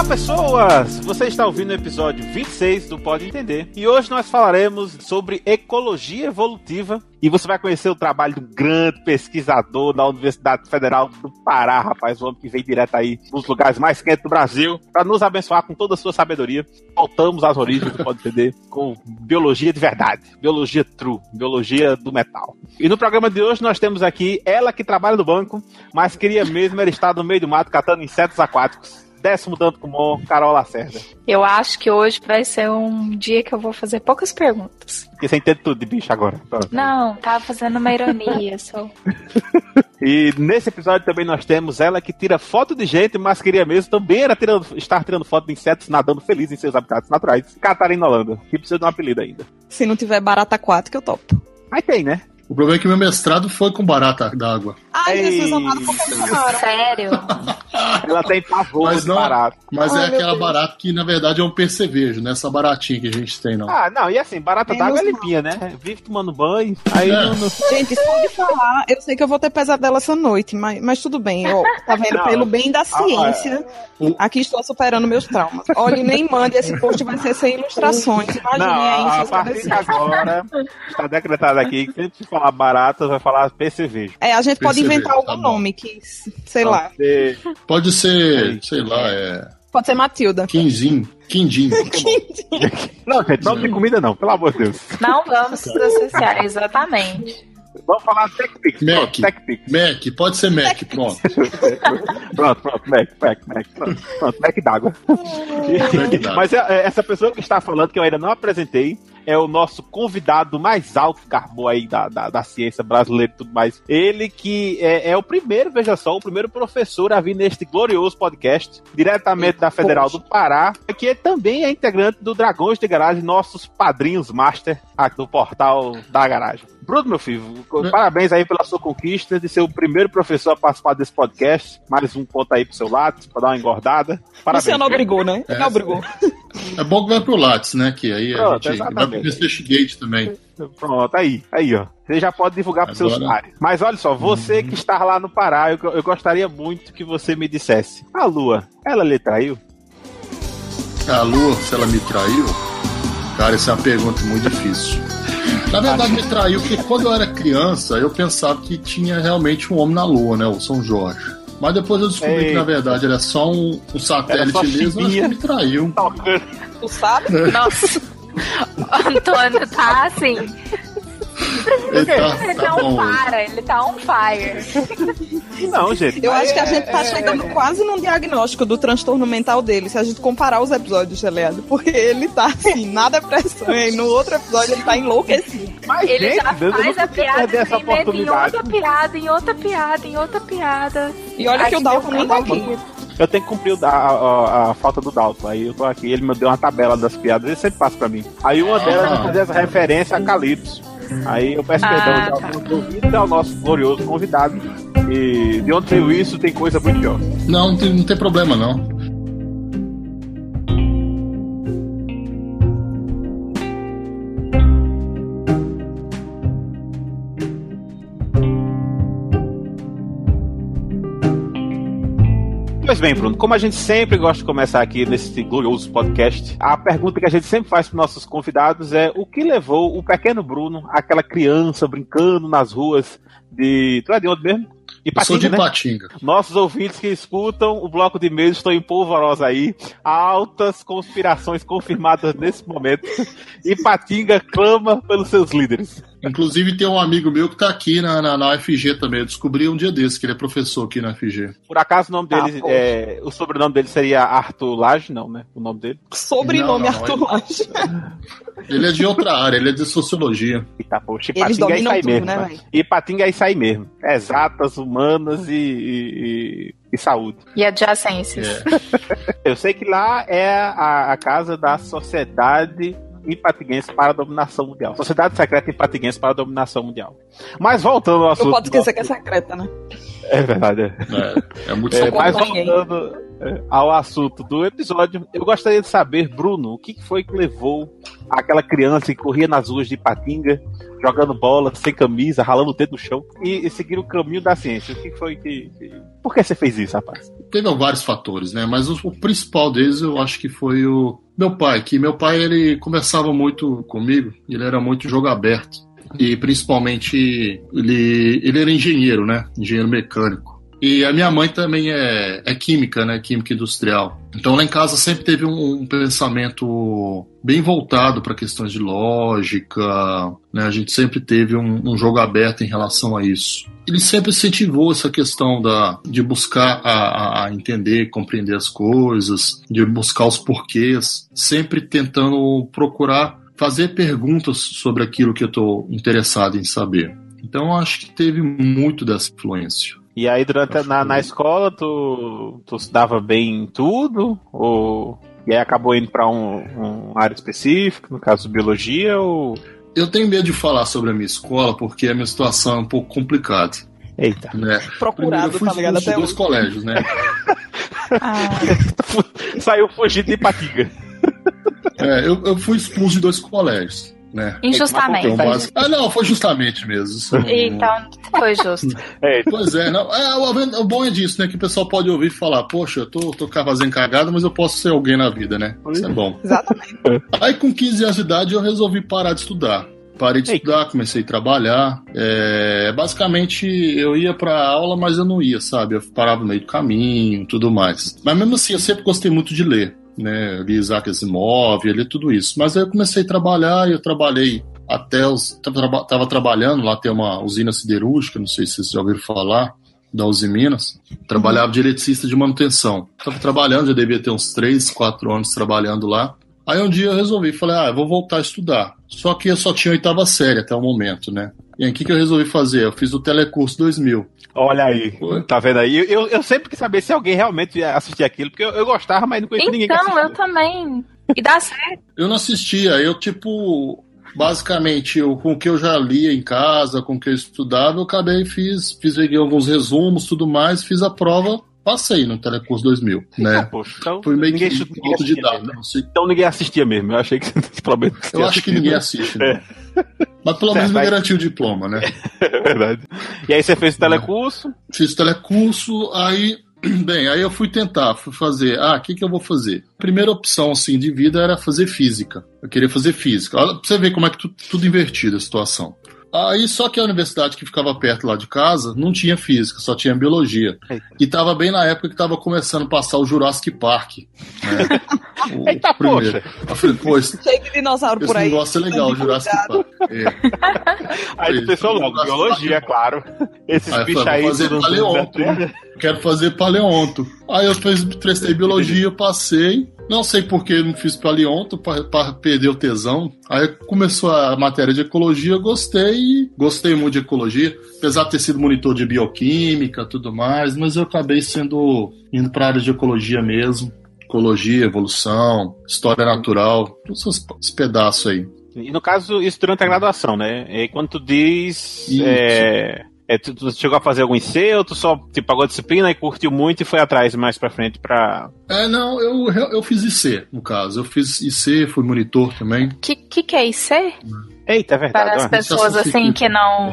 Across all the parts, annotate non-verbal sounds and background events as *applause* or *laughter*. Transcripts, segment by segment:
Olá pessoas! Você está ouvindo o episódio 26 do Pode Entender e hoje nós falaremos sobre ecologia evolutiva e você vai conhecer o trabalho de um grande pesquisador da Universidade Federal do Pará, rapaz, o homem que veio direto aí dos lugares mais quentes do Brasil para nos abençoar com toda a sua sabedoria. Voltamos às origens do Pode Entender *laughs* com biologia de verdade, biologia true, biologia do metal. E no programa de hoje nós temos aqui ela que trabalha no banco, mas queria mesmo era estar no meio do mato catando insetos aquáticos décimo tanto como Carol Lacerda. Eu acho que hoje vai ser um dia que eu vou fazer poucas perguntas. Porque você entende tudo de bicho agora. Não, tava fazendo uma ironia só. *laughs* e nesse episódio também nós temos ela que tira foto de gente, mas queria mesmo também era tirando, estar tirando foto de insetos nadando feliz em seus habitats naturais. Catarina Holanda, que precisa de um apelido ainda. Se não tiver barata aquática, eu topo. Mas tem, né? O problema é que meu mestrado foi com barata d'água. Ai, Jesus amado, por que Sério? *laughs* Ela tem pavor mas não, barato. Mas Ai, é aquela Deus. barata que, na verdade, é um percevejo, não é essa baratinha que a gente tem, não. Ah, não, e assim, barata d'água é limpinha, né? Vive tomando banho, aí é. não, não... Gente, só de falar, eu sei que eu vou ter pesadelo essa noite, mas, mas tudo bem, ó, tá vendo? Não, Pelo bem da ciência, ah, é. aqui estou superando meus traumas. Olha, nem mande, esse post vai ser sem ilustrações, imagine aí. A partir de agora, está decretado aqui que sempre se falar barata, vai falar percevejo. É, a gente pode inventar algum tá nome que, sei pode lá. Ser... Pode ser, sei lá, é. Pode ser Matilda. Quindim. Quindim. não, gente, nome de comida não, pelo amor de Deus. Não vamos processar, exatamente. Vamos falar TechPix. Mac. TechPix. Mac, pode ser Mac, pronto. *laughs* pronto, pronto, Mac, Mac, Mac. Pronto, pronto Mac d'água. Mas é, é, essa pessoa que está falando, que eu ainda não apresentei, é o nosso convidado mais alto carbo aí da, da, da, ciência brasileira e tudo mais. Ele que é, é, o primeiro, veja só, o primeiro professor a vir neste glorioso podcast, diretamente da Federal do Pará, que também é integrante do Dragões de Garagem, nossos padrinhos master aqui do portal da garagem. Bruno, meu filho, parabéns aí pela sua conquista de ser o primeiro professor a participar desse podcast. Mais um ponto aí pro seu lado, pra dar uma engordada. Parabéns. Você não obrigou, né? É, não obrigou. É bom que vai pro Lattes, né? Que aí Pronto, a gente exatamente. vai pro Investigate também. Pronto, aí, aí, ó. Você já pode divulgar para seus pares. Mas olha só, você uhum. que está lá no Pará, eu, eu gostaria muito que você me dissesse: a Lua, ela lhe traiu? A Lua, se ela me traiu? Cara, essa é uma pergunta muito difícil. Na verdade, me traiu porque quando eu era criança, eu pensava que tinha realmente um homem na Lua, né? O São Jorge. Mas depois eu descobri Ei. que, na verdade, era só um, um satélite mesmo, acho que me traiu. *laughs* Tu sabe? Nossa. *laughs* Antônio tá assim. *laughs* Ele tá, ele tá on fire, ele tá on fire. Não, gente. Eu acho que a gente tá é, chegando é... quase num diagnóstico do transtorno mental dele, se a gente comparar os episódios, Geleado. Porque ele tá assim, nada é pressão, e no outro episódio ele tá enlouquecido. Mas, ele gente, já Deus, faz a piada primeiro em outra piada, em outra piada, em outra piada. E olha que o Dalton nem tá aqui eu tenho que cumprir a, a, a, falta do Dalton. Aí eu tô aqui, ele me deu uma tabela das piadas, ele sempre passa pra mim. Aí uma delas é fazer essa referência a Calypso. Aí eu peço ah, perdão tá. de ouvidos ao nosso glorioso convidado. E de onde veio isso tem coisa muito pior. Não, não tem, não tem problema não. Pois bem, Bruno, como a gente sempre gosta de começar aqui nesse glorioso podcast, a pergunta que a gente sempre faz para nossos convidados é o que levou o pequeno Bruno, aquela criança brincando nas ruas de. Tu é de onde mesmo? Ipatinga, Sou de né? Ipatinga. Nossos ouvintes que escutam o bloco de mesa estão em polvorosa aí. Altas conspirações confirmadas nesse momento. Ipatinga clama pelos seus líderes. Inclusive tem um amigo meu que está aqui na, na, na, UFG também. Eu descobri um dia desse que ele é professor aqui na UFG. Por acaso o nome dele, ah, é, o sobrenome dele seria Arthur Lage? Não, né? O nome dele? Sobrenome não, não, Arthur Lage. *laughs* Ele é de outra área, ele é de sociologia. Eita, poxa, Ipatinga é isso aí tudo, mesmo. Né, Ipatinga é isso aí mesmo. Exatas, humanas e, e, e saúde. E adjacências. É. *laughs* Eu sei que lá é a, a casa da sociedade Impatiguense para a dominação mundial. Sociedade Secreta Impatiguense para a dominação mundial. Mas voltando ao assunto. Não pode esquecer que é secreta, né? É verdade. É, é muito é, Mas voltando é, ao assunto do episódio, eu gostaria de saber, Bruno, o que foi que levou aquela criança que corria nas ruas de Patinga, jogando bola, sem camisa, ralando o dedo no chão, e, e seguir o caminho da ciência? O que foi que, que. Por que você fez isso, rapaz? Teve vários fatores, né? Mas o, o principal deles eu acho que foi o meu pai, que meu pai ele conversava muito comigo, ele era muito jogo aberto e principalmente ele, ele era engenheiro, né? Engenheiro mecânico. E a minha mãe também é, é química, né? Química industrial. Então lá em casa sempre teve um, um pensamento bem voltado para questões de lógica, né? A gente sempre teve um, um, jogo aberto em relação a isso. Ele sempre incentivou essa questão da, de buscar a, a entender, compreender as coisas, de buscar os porquês, sempre tentando procurar fazer perguntas sobre aquilo que eu estou interessado em saber. Então acho que teve muito dessa influência. E aí durante a, na, na escola tu, tu estudava bem em tudo? Ou e aí acabou indo para um, um área específica, no caso biologia ou eu tenho medo de falar sobre a minha escola porque a minha situação é um pouco complicada. Eita. Né? Procurado, Primeiro, eu fui tá ligado até dois colégios, né? *laughs* ah. *laughs* Saiu fugindo de Patiga. *laughs* É, eu, eu fui expulso de dois colégios. Né? Injustamente. Então, base... Ah, não, foi justamente mesmo. Então, foi justo. *laughs* É. Pois é, não, é, o, bom é disso, né? Que o pessoal pode ouvir e falar, poxa, eu tô, tô fazendo cagada, mas eu posso ser alguém na vida, né? Isso é bom. Exatamente. *laughs* Aí com 15 anos de idade eu resolvi parar de estudar. Parei de estudar, comecei a trabalhar. É, basicamente, eu ia pra aula, mas eu não ia, sabe? Eu parava no meio do caminho, tudo mais. Mas mesmo assim, eu sempre gostei muito de ler né? li Isaac Asimov, li tudo isso. Mas aí eu comecei a trabalhar e eu trabalhei até os. Tava, tava trabalhando lá, tem uma usina siderúrgica, não sei se vocês já ouviram falar, da Uzi Minas. Trabalhava de eletricista de manutenção. Tava trabalhando, já devia ter uns 3, 4 anos trabalhando lá. Aí um dia eu resolvi, falei, ah, eu vou voltar a estudar. Só que eu só tinha oitava série até o momento, né? E aí o que, que eu resolvi fazer? Eu fiz o Telecurso 2000. Olha aí, Foi. tá vendo aí? Eu, eu sempre quis saber se alguém realmente assistia aquilo, porque eu, eu gostava, mas não conhecia então, ninguém que Então, eu também. E dá certo. Eu não assistia, eu tipo, basicamente, eu, com o que eu já lia em casa, com o que eu estudava, eu acabei fiz, fiz alguns resumos, tudo mais, fiz a prova passei no Telecurso 2000, né? Ah, poxa, então Fui meio ninguém, que ninguém autodidata. Mesmo, né? Então ninguém assistia mesmo. Eu achei que menos. Eu acho que ninguém assiste. Né? É. Mas pelo menos me garantiu o diploma, né? *laughs* É verdade. E aí você fez o telecurso? Fiz o telecurso, aí. *clears throat* Bem, aí eu fui tentar, fui fazer. Ah, o que, que eu vou fazer? A primeira opção, assim, de vida era fazer física. Eu queria fazer física. Olha pra você ver como é que tudo, tudo invertido a situação. Aí só que a universidade que ficava perto lá de casa não tinha física, só tinha biologia. E tava bem na época que tava começando a passar o Jurassic Park. Né? *laughs* O Eita, primeiro. poxa! Eu falei, pô, esse, Cheio de dinossauro por aí. Esse negócio é legal, o Jurassic Park. É. *laughs* Aí tu pensou logo, biologia, é claro. Esses aí bichos aí... Fazer paleonto. Quero fazer paleonto. Aí eu fiz, prestei biologia, *laughs* passei. Não sei por que não fiz paleonto para perder o tesão. Aí começou a matéria de ecologia, gostei, gostei muito de ecologia, apesar de ter sido monitor de bioquímica, tudo mais, mas eu acabei sendo indo para a área de ecologia mesmo, ecologia, evolução, história natural, todos esses pedaços aí. E no caso, isso durante a graduação, né? E quando tu diz. É, é, tu, tu, chegou a fazer algum IC ou tu só tipo, pagou a disciplina e curtiu muito e foi atrás mais pra frente pra. É, não, eu, eu fiz IC, no caso. Eu fiz IC, fui monitor também. O que, que, que é IC? Eita, é verdade. Para as pessoas assim que não.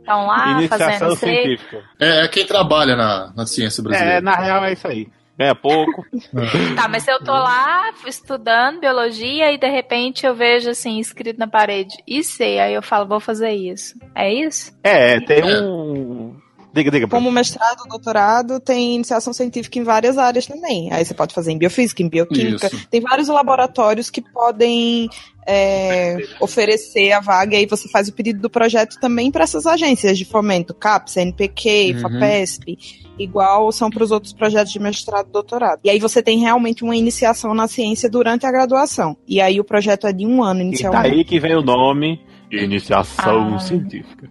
Estão lá Iniciação fazendo científica. É, é quem trabalha na, na ciência brasileira. É, na real é isso aí ganha pouco. *laughs* tá, mas se eu tô lá estudando biologia e de repente eu vejo assim, escrito na parede, IC, aí eu falo, vou fazer isso. É isso? É, tem um. Diga, diga. Como mestrado, doutorado, tem iniciação científica em várias áreas também. Aí você pode fazer em biofísica, em bioquímica. Isso. Tem vários laboratórios que podem é, oferecer a vaga e aí você faz o pedido do projeto também para essas agências de fomento, CAPES, NPq, uhum. FAPESP, igual são para os outros projetos de mestrado e doutorado. E aí você tem realmente uma iniciação na ciência durante a graduação. E aí o projeto é de um ano inicialmente. E daí que vem o nome de iniciação ah. científica.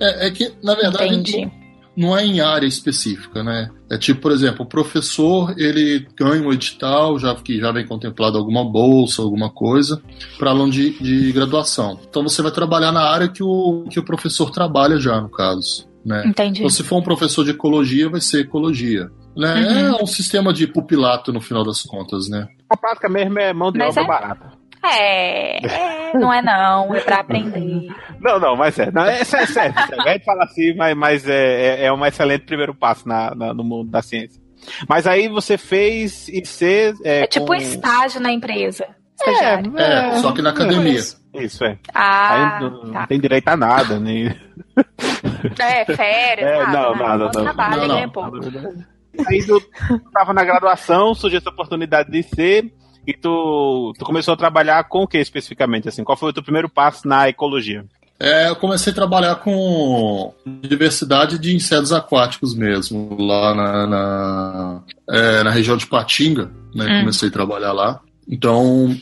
É, é, que, na verdade, Entendi não é em área específica, né? É tipo, por exemplo, o professor, ele ganha um edital, já que já vem contemplado alguma bolsa, alguma coisa, para aluno de, de graduação. Então você vai trabalhar na área que o, que o professor trabalha já, no caso. Né? Entendi. Então, se for um professor de ecologia, vai ser ecologia. Né? Uhum. É um sistema de pupilato no final das contas, né? A prática mesmo é mão de obra é... barata. É, é, não é não, é pra aprender. *laughs* Não, não, mas é. Não, é, é sério, sério. A gente fala assim, mas, mas é, é, é um excelente primeiro passo na, na, no mundo da ciência. Mas aí você fez IC. É, é tipo com... estágio na empresa. É, é, só que na academia. Isso, isso é. Ah, aí não, tá. não, tem direito a nada, nem. *laughs* É, férias. É, nada, não, nada, não. Trabalho, não, não, Aí tu tava na graduação, surgiu essa oportunidade de ser. E tu, tu começou a trabalhar com o que especificamente? Assim, qual foi o teu primeiro passo na ecologia? É, eu comecei a trabalhar com diversidade de insetos aquáticos mesmo, lá na, na, é, na região de Patinga, né? Hum. Comecei a trabalhar lá. Então,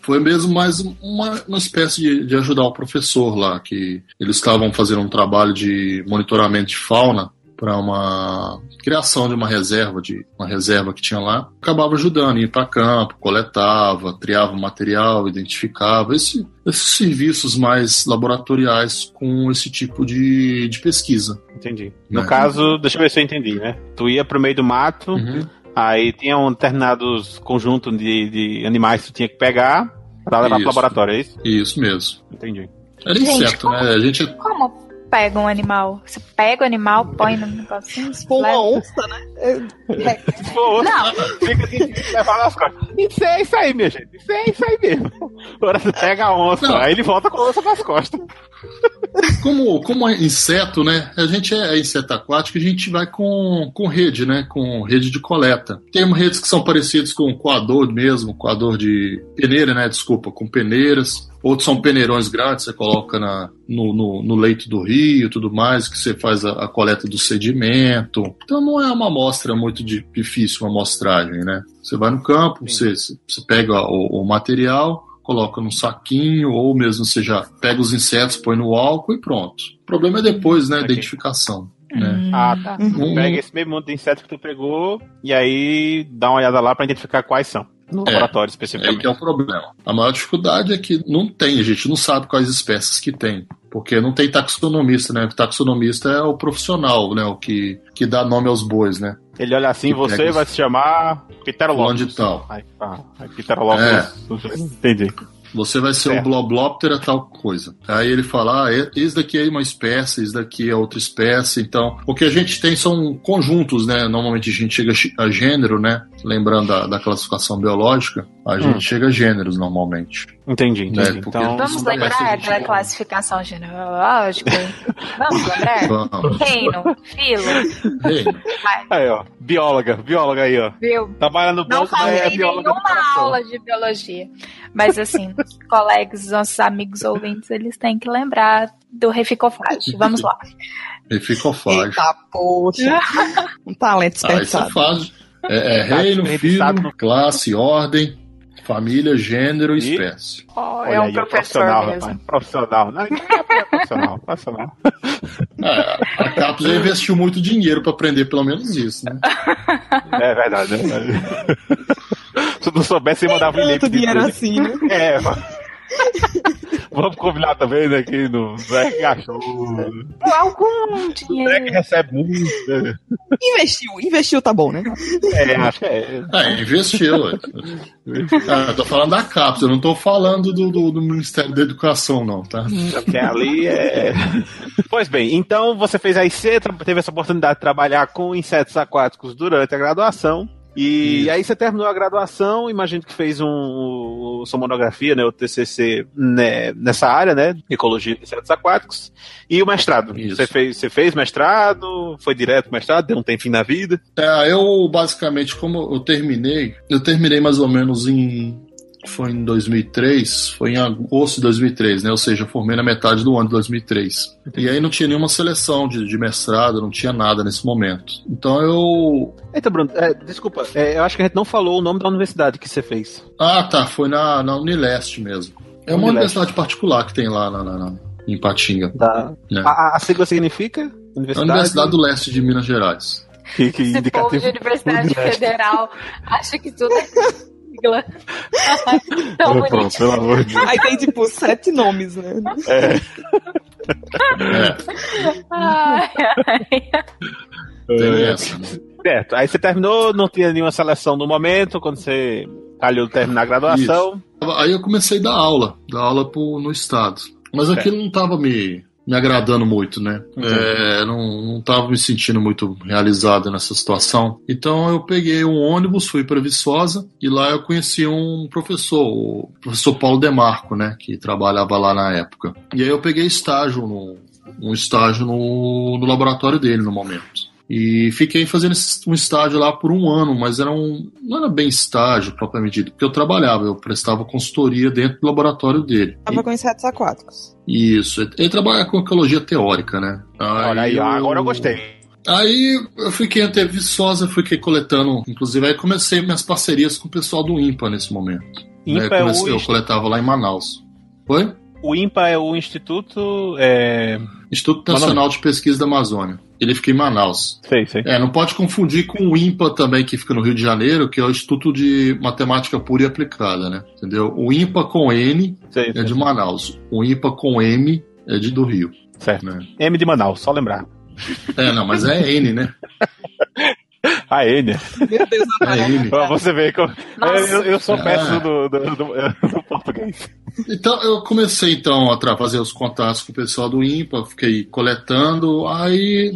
foi mesmo mais uma, uma espécie de, de ajudar o professor lá, que eles estavam fazendo um trabalho de monitoramento de fauna para uma criação de uma reserva, de uma reserva que tinha lá, acabava ajudando, ia para campo, coletava, triava material, identificava, esse, esses serviços mais laboratoriais com esse tipo de, de pesquisa. Entendi. No né? caso, deixa eu ver se eu entendi, né? Tu ia pro meio do mato, uhum. Aí tinha um determinados conjuntos de, de animais que tu tinha que pegar para levar pro laboratório, é isso? Isso mesmo. Entendi. Era inseto, né? A gente... Como pega um animal? Você pega o animal, põe no negocinho. Se for uma onça, né? É... Não. Fica assim, levar nas costas. Isso é isso aí, minha gente. Isso é isso aí mesmo. Agora você pega a onça, Não. aí ele volta com a onça nas costas. Como, como é inseto, né? A gente é inseto aquático, a gente vai com, com rede, né? Com rede de coleta. Tem redes que são parecidas com coador mesmo, coador de peneira, né? Desculpa, com peneiras. Outros são peneirões grandes, você coloca na, no, no, no leito do rio e tudo mais, que você faz a, a, coleta do sedimento. Então não é uma amostra muito difícil, uma amostragem, né? Você vai no campo, você, você pega o, o material, coloca num saquinho, ou mesmo você já pega os insetos, põe no álcool e pronto. O problema é depois, né? Okay. Identificação. Né? Hum. Ah, tá. Uhum. Pega esse mesmo monte de insetos que tu pegou e aí dá uma olhada lá para identificar quais são no é, laboratório especificamente. É que é o problema. A maior dificuldade é que não tem, a gente não sabe quais espécies que tem. Porque não tem taxonomista, né? O taxonomista é o profissional, né? O que, que dá nome aos bois, né? Ele olha assim, você vai se chamar Pterolopus. Onde tal? Aí, ah, Pterolopus. É. Entendi. Você vai ser o um Blobloptera tal coisa. Aí ele fala, ah, esse daqui é uma espécie, esse daqui é outra espécie. Então, o que a gente tem são conjuntos, né? Normalmente a gente chega a gênero, né? Lembrando da, da classificação biológica, a hum. gente chega a gêneros normalmente. Entendi, entendi. Né? Então, Vamos lembrar da classificação genealógica? Vamos lembrar? Vamos. Reino, filo. Reino. Aí, ó. Bióloga, bióloga aí, ó. Viu? Trabalha no banco, Não é bióloga nenhuma aula de biologia. Mas assim, os *laughs* colegas, os nossos amigos ouvintes, eles têm que lembrar do reficofage. Vamos lá. Reficofage. Eita, poxa. *laughs* um talento desperdiçado. Ah, isso é fácil. É, é reino, filho, classe, ordem, família, gênero e espécie. Oh, é um aí, professor mesmo. Rapaz, profissional. Não, é profissional, profissional. *laughs* É, a Capos já investiu muito dinheiro para aprender pelo menos isso, né? É verdade, é verdade. *laughs* Se não soubesse, você mandava um e-mail. dinheiro assim, né? É, mano. *laughs* Vamos combinar também, né? Que no Zé *laughs* gastou. Algum dinheiro. Zé que recebe muito. Né? Investiu, investiu, tá bom, né? É, acho que é. É, investiu. ah, tô falando da CAPES, eu não tô falando do, do, do, Ministério da Educação, não, tá? Porque ali é. Pois bem, então você fez aí, você teve essa oportunidade de trabalhar com insetos aquáticos durante a graduação. E Isso. aí você terminou a graduação, imagino que fez um, sua monografia, né, o TCC né, nessa área, né, ecologia de insetos aquáticos, e o mestrado. Isso. Você fez, você fez mestrado, foi direto pro mestrado, deu um tempinho na vida? É, eu basicamente, como eu terminei, eu terminei mais ou menos em foi em 2003, foi em agosto de 2003, né? Ou seja, eu formei na metade do ano de 2003. E aí não tinha nenhuma seleção de, de mestrado, não tinha nada nesse momento. Então eu. Eita, Bruno, é, desculpa, é, eu acho que a gente não falou o nome da universidade que você fez. Ah, tá, foi na, na Unileste mesmo. É uma Unileste. universidade particular que tem lá na, na, na em Patinga. Tá. Né? A, a sigla significa? Universidade... A Universidade do Leste de Minas Gerais. Que, que Esse indicativo. povo de Universidade Federal acha que tudo é sigla. *laughs* Tão oh, pronto, pelo amor de Deus. Aí tem tipo sete nomes, né? É. é. Ai, ai. Tem essa, né? Certo. Aí você terminou, não tinha nenhuma seleção no momento, quando você calhou terminar a graduação. Isso. Aí eu comecei a dar aula, dar aula pro, no estado. Mas aquilo não estava me, me agradando muito, né? Uhum. É, não, não tava me sentindo muito realizado nessa situação. Então eu peguei um ônibus, fui para Viçosa e lá eu conheci um professor, o professor Paulo Demarco, né? Que trabalhava lá na época. E aí eu peguei estágio no, um estágio no, no laboratório dele no momento. E fiquei fazendo um estágio lá por um ano, mas era um, não era bem estágio propriamente dito, porque eu trabalhava, eu prestava consultoria dentro do laboratório dele. Estava com insetos aquáticos. Isso, ele trabalha com ecologia teórica, né? Aí Olha aí, eu... agora eu gostei. Aí eu fiquei até Viçosa, fiquei coletando, inclusive aí comecei minhas parcerias com o pessoal do IMPA nesse momento. IMPA né? comecei, é o... Eu coletava lá em Manaus. Foi? O IMPA é o Instituto. É... Instituto Nacional de Pesquisa da Amazônia. Ele fica em Manaus. Sei, sei. É, não pode confundir com o IMPA também, que fica no Rio de Janeiro, que é o Instituto de Matemática Pura e Aplicada, né? Entendeu? O IMPA com N sei, é de Manaus. O IMPA com M é de do Rio. Certo. Né? M de Manaus, só lembrar. É, não, mas é N, né? A *laughs* N. Meu Deus, a N. Você vê como. Eu, eu, sou péssimo é. do, do, do, do, português. Então, eu comecei então a fazer os contatos com o pessoal do IMPA, fiquei coletando. Aí,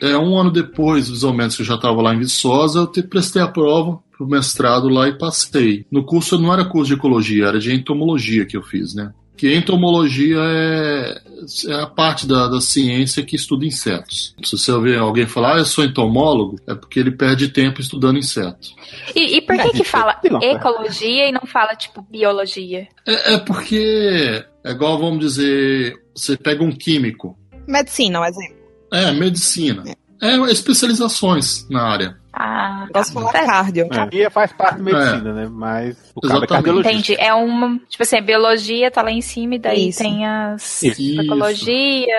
é, um ano depois, mais ou menos, que eu já estava lá em Viçosa, eu te, prestei a prova pro mestrado lá e passei. No curso não era curso de ecologia, era de entomologia que eu fiz, né? Que entomologia é, é a parte da, da, ciência que estuda insetos. Se você ouvir alguém falar, ah, eu sou entomólogo, é porque ele perde tempo estudando insetos. E, e por que que fala ecologia e não fala, tipo, biologia? É, é porque, é igual, vamos dizer, você pega um químico. Medicina, um exemplo. É, medicina. É, é especializações na área. Ah, Posso falar cardio. É. faz parte da medicina, é. né? Mas o cara é cardiologista. Entendi. É uma. Tipo assim, a biologia tá lá em cima e daí Isso. tem as. Isso. Ecologia,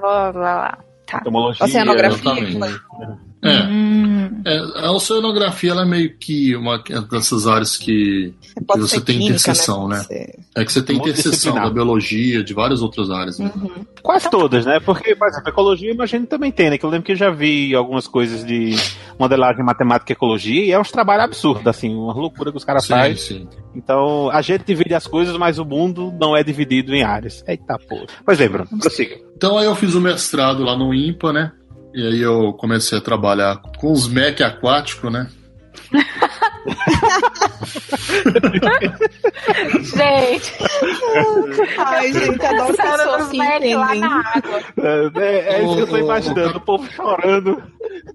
blá blá blá. Tá. Oceanografia. É. Hum. é. A oceanografia ela é meio que uma dessas áreas que, que você tem química, interseção, né? né? É que você tem interseção da biologia, de várias outras áreas. Né? Uhum. Quase todas, né? Porque, por exemplo, ecologia, imagino também tem, né? Que eu lembro que eu já vi algumas coisas de modelagem matemática e ecologia e é uns trabalhos absurdos, assim, uma loucura que os caras fazem. Então, a gente divide as coisas, mas o mundo não é dividido em áreas. Eita porra. Pois é, Bruno, prossiga. Então aí eu fiz o mestrado lá no IMPA, né? E aí eu comecei a trabalhar com os MEC aquáticos, né? gente. Ai, gente, adoro pessoas assim entendem. É, é, é isso que eu tô imaginando. O, povo chorando.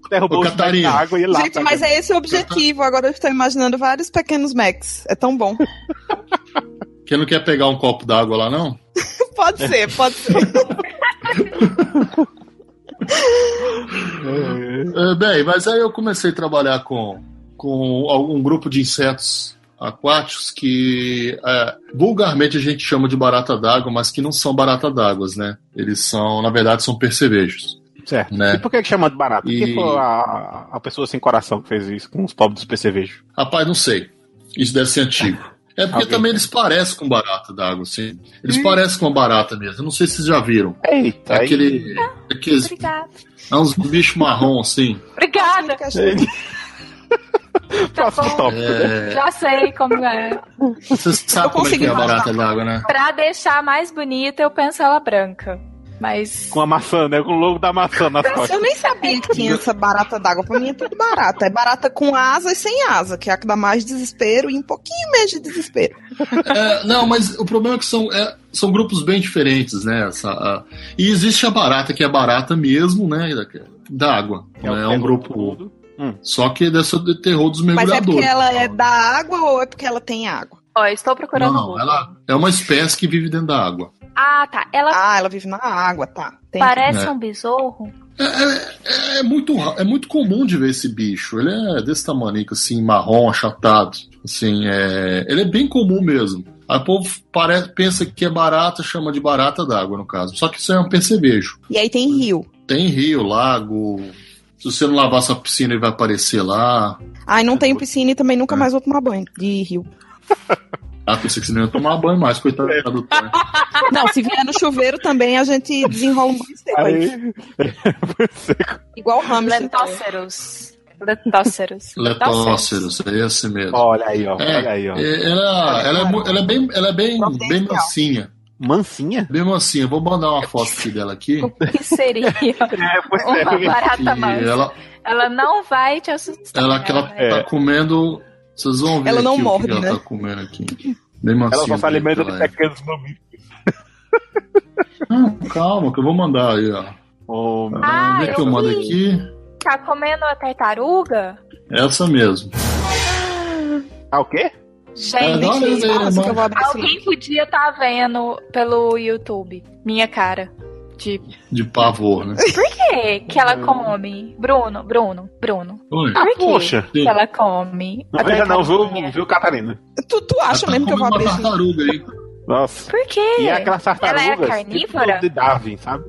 Derrubou o na água e lá. Gente, mas é esse o objetivo. Agora eu estou imaginando vários pequenos Macs. É tão bom. *laughs* Quem não quer pegar um copo d'água lá, não? *laughs* pode ser, pode ser. *laughs* *laughs* é, bem, mas aí eu comecei a trabalhar com, com algum grupo de insetos aquáticos que é, vulgarmente a gente chama de barata d'água, mas que não são barata d'água, né? Eles são, na verdade, são percevejos. Certo. Né? E por que, que chama de barata? E... Quem foi a, a pessoa sem coração que fez isso com os pobres dos percevejos? Rapaz, não sei. Isso deve ser antigo. É porque Alguém também eles parecem com barata d'água, assim. Eles hum. parecem com uma barata mesmo. Eu não sei se vocês já viram. Eita. É aquele. Ah, aqueles, Obrigada. É uns bichos marrom, assim. Obrigada. Tá é... Já sei como é. Você sabe como é que é a barata d'água, né? Pra deixar mais bonita, eu penso ela branca. Mas. Com a maçã, né? Com o logo da maçã na costas. Eu nem sabia que tinha essa barata d'água. Pra mim é tudo barata. É barata com asa e sem asa, que é a que dá mais desespero e um pouquinho menos de desespero. É, não, mas o problema é que são, é, são grupos bem diferentes, né? Essa, a... E existe a barata, que é barata mesmo, né? Da água. É, né? é um grupo. Hum. Só que dessa de terror dos mergulhadores. Mas é porque ela é da água ou é porque ela tem água? Ó, estou procurando. Não, ela é uma espécie que vive dentro da água. Ah, tá. Ela... Ah, ela vive na água, tá. Tem Parece é. um besouro. É, é, é, muito, é muito comum de ver esse bicho. Ele é desse tamanho, assim, marrom, achatado. Assim, é, ele é bem comum mesmo. Aí o povo parece, pensa que é barata, chama de barata d'água, no caso. Só que isso é um percevejo. E aí tem rio. Tem rio, lago. Se você não lavar sua piscina, ele vai aparecer lá. Ai, não tenho piscina e também nunca é. mais vou tomar banho de rio. *laughs* Ah, pensei que você não ia tomar banho mais, coitado é. do Thor. *laughs* Não, se vier no chuveiro também a gente desenrola um banho seco aí. aí. Igual o hamster. Lentóceros. Letóceros. Letóceros, é esse mesmo. Olha aí, ó. É, olha aí, ó. É, ela, ela, é, ela é bem, ela é bem, bem mansinha. Mansinha? Bem mansinha. Vou mandar uma foto aqui dela aqui. O que seria? *laughs* é, uma é. barata mansa. Ela, ela não vai te assustar. Ela que ela é. tá comendo vocês vão ver ela não que né? ela tá comendo aqui. Bem ela só se alimenta de pequenos mamíferos. Ah, calma, que eu vou mandar aí, ó. Oh, ah, onde é que eu, eu mando aqui? Tá comendo a tartaruga? Essa mesmo. Ah, o quê? Gente, é, alguém podia estar tá vendo pelo YouTube. Minha cara de. De pavor, né? *laughs* Por que que ela come? Bruno, Bruno, Bruno. Oi. Por que, Poxa. que ela come? Não veja não, viu, viu, Catarina? Tu, tu acha tá mesmo que eu vou abrir? Uma tartaruga aí. Nossa. Por quê? E é aquela tartaruga. Ela é carnívora? de Darwin, sabe?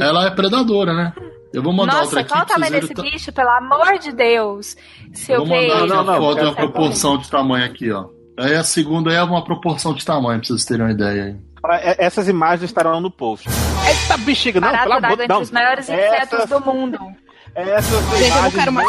Ela é predadora, né? Eu vou mandar Nossa, outra aqui. Nossa, qual o tamanho desse bicho, pelo amor de Deus? Se eu, eu ver. Não, não, não. Foto é a proporção de tamanho aqui, ó. Aí a segunda é uma proporção de tamanho, pra vocês terem uma ideia aí. É, essas imagens estarão no post. Essa bexiga, não, pelo amor de Deus. os maiores insetos do mundo. Essas Gente, eu não quero mais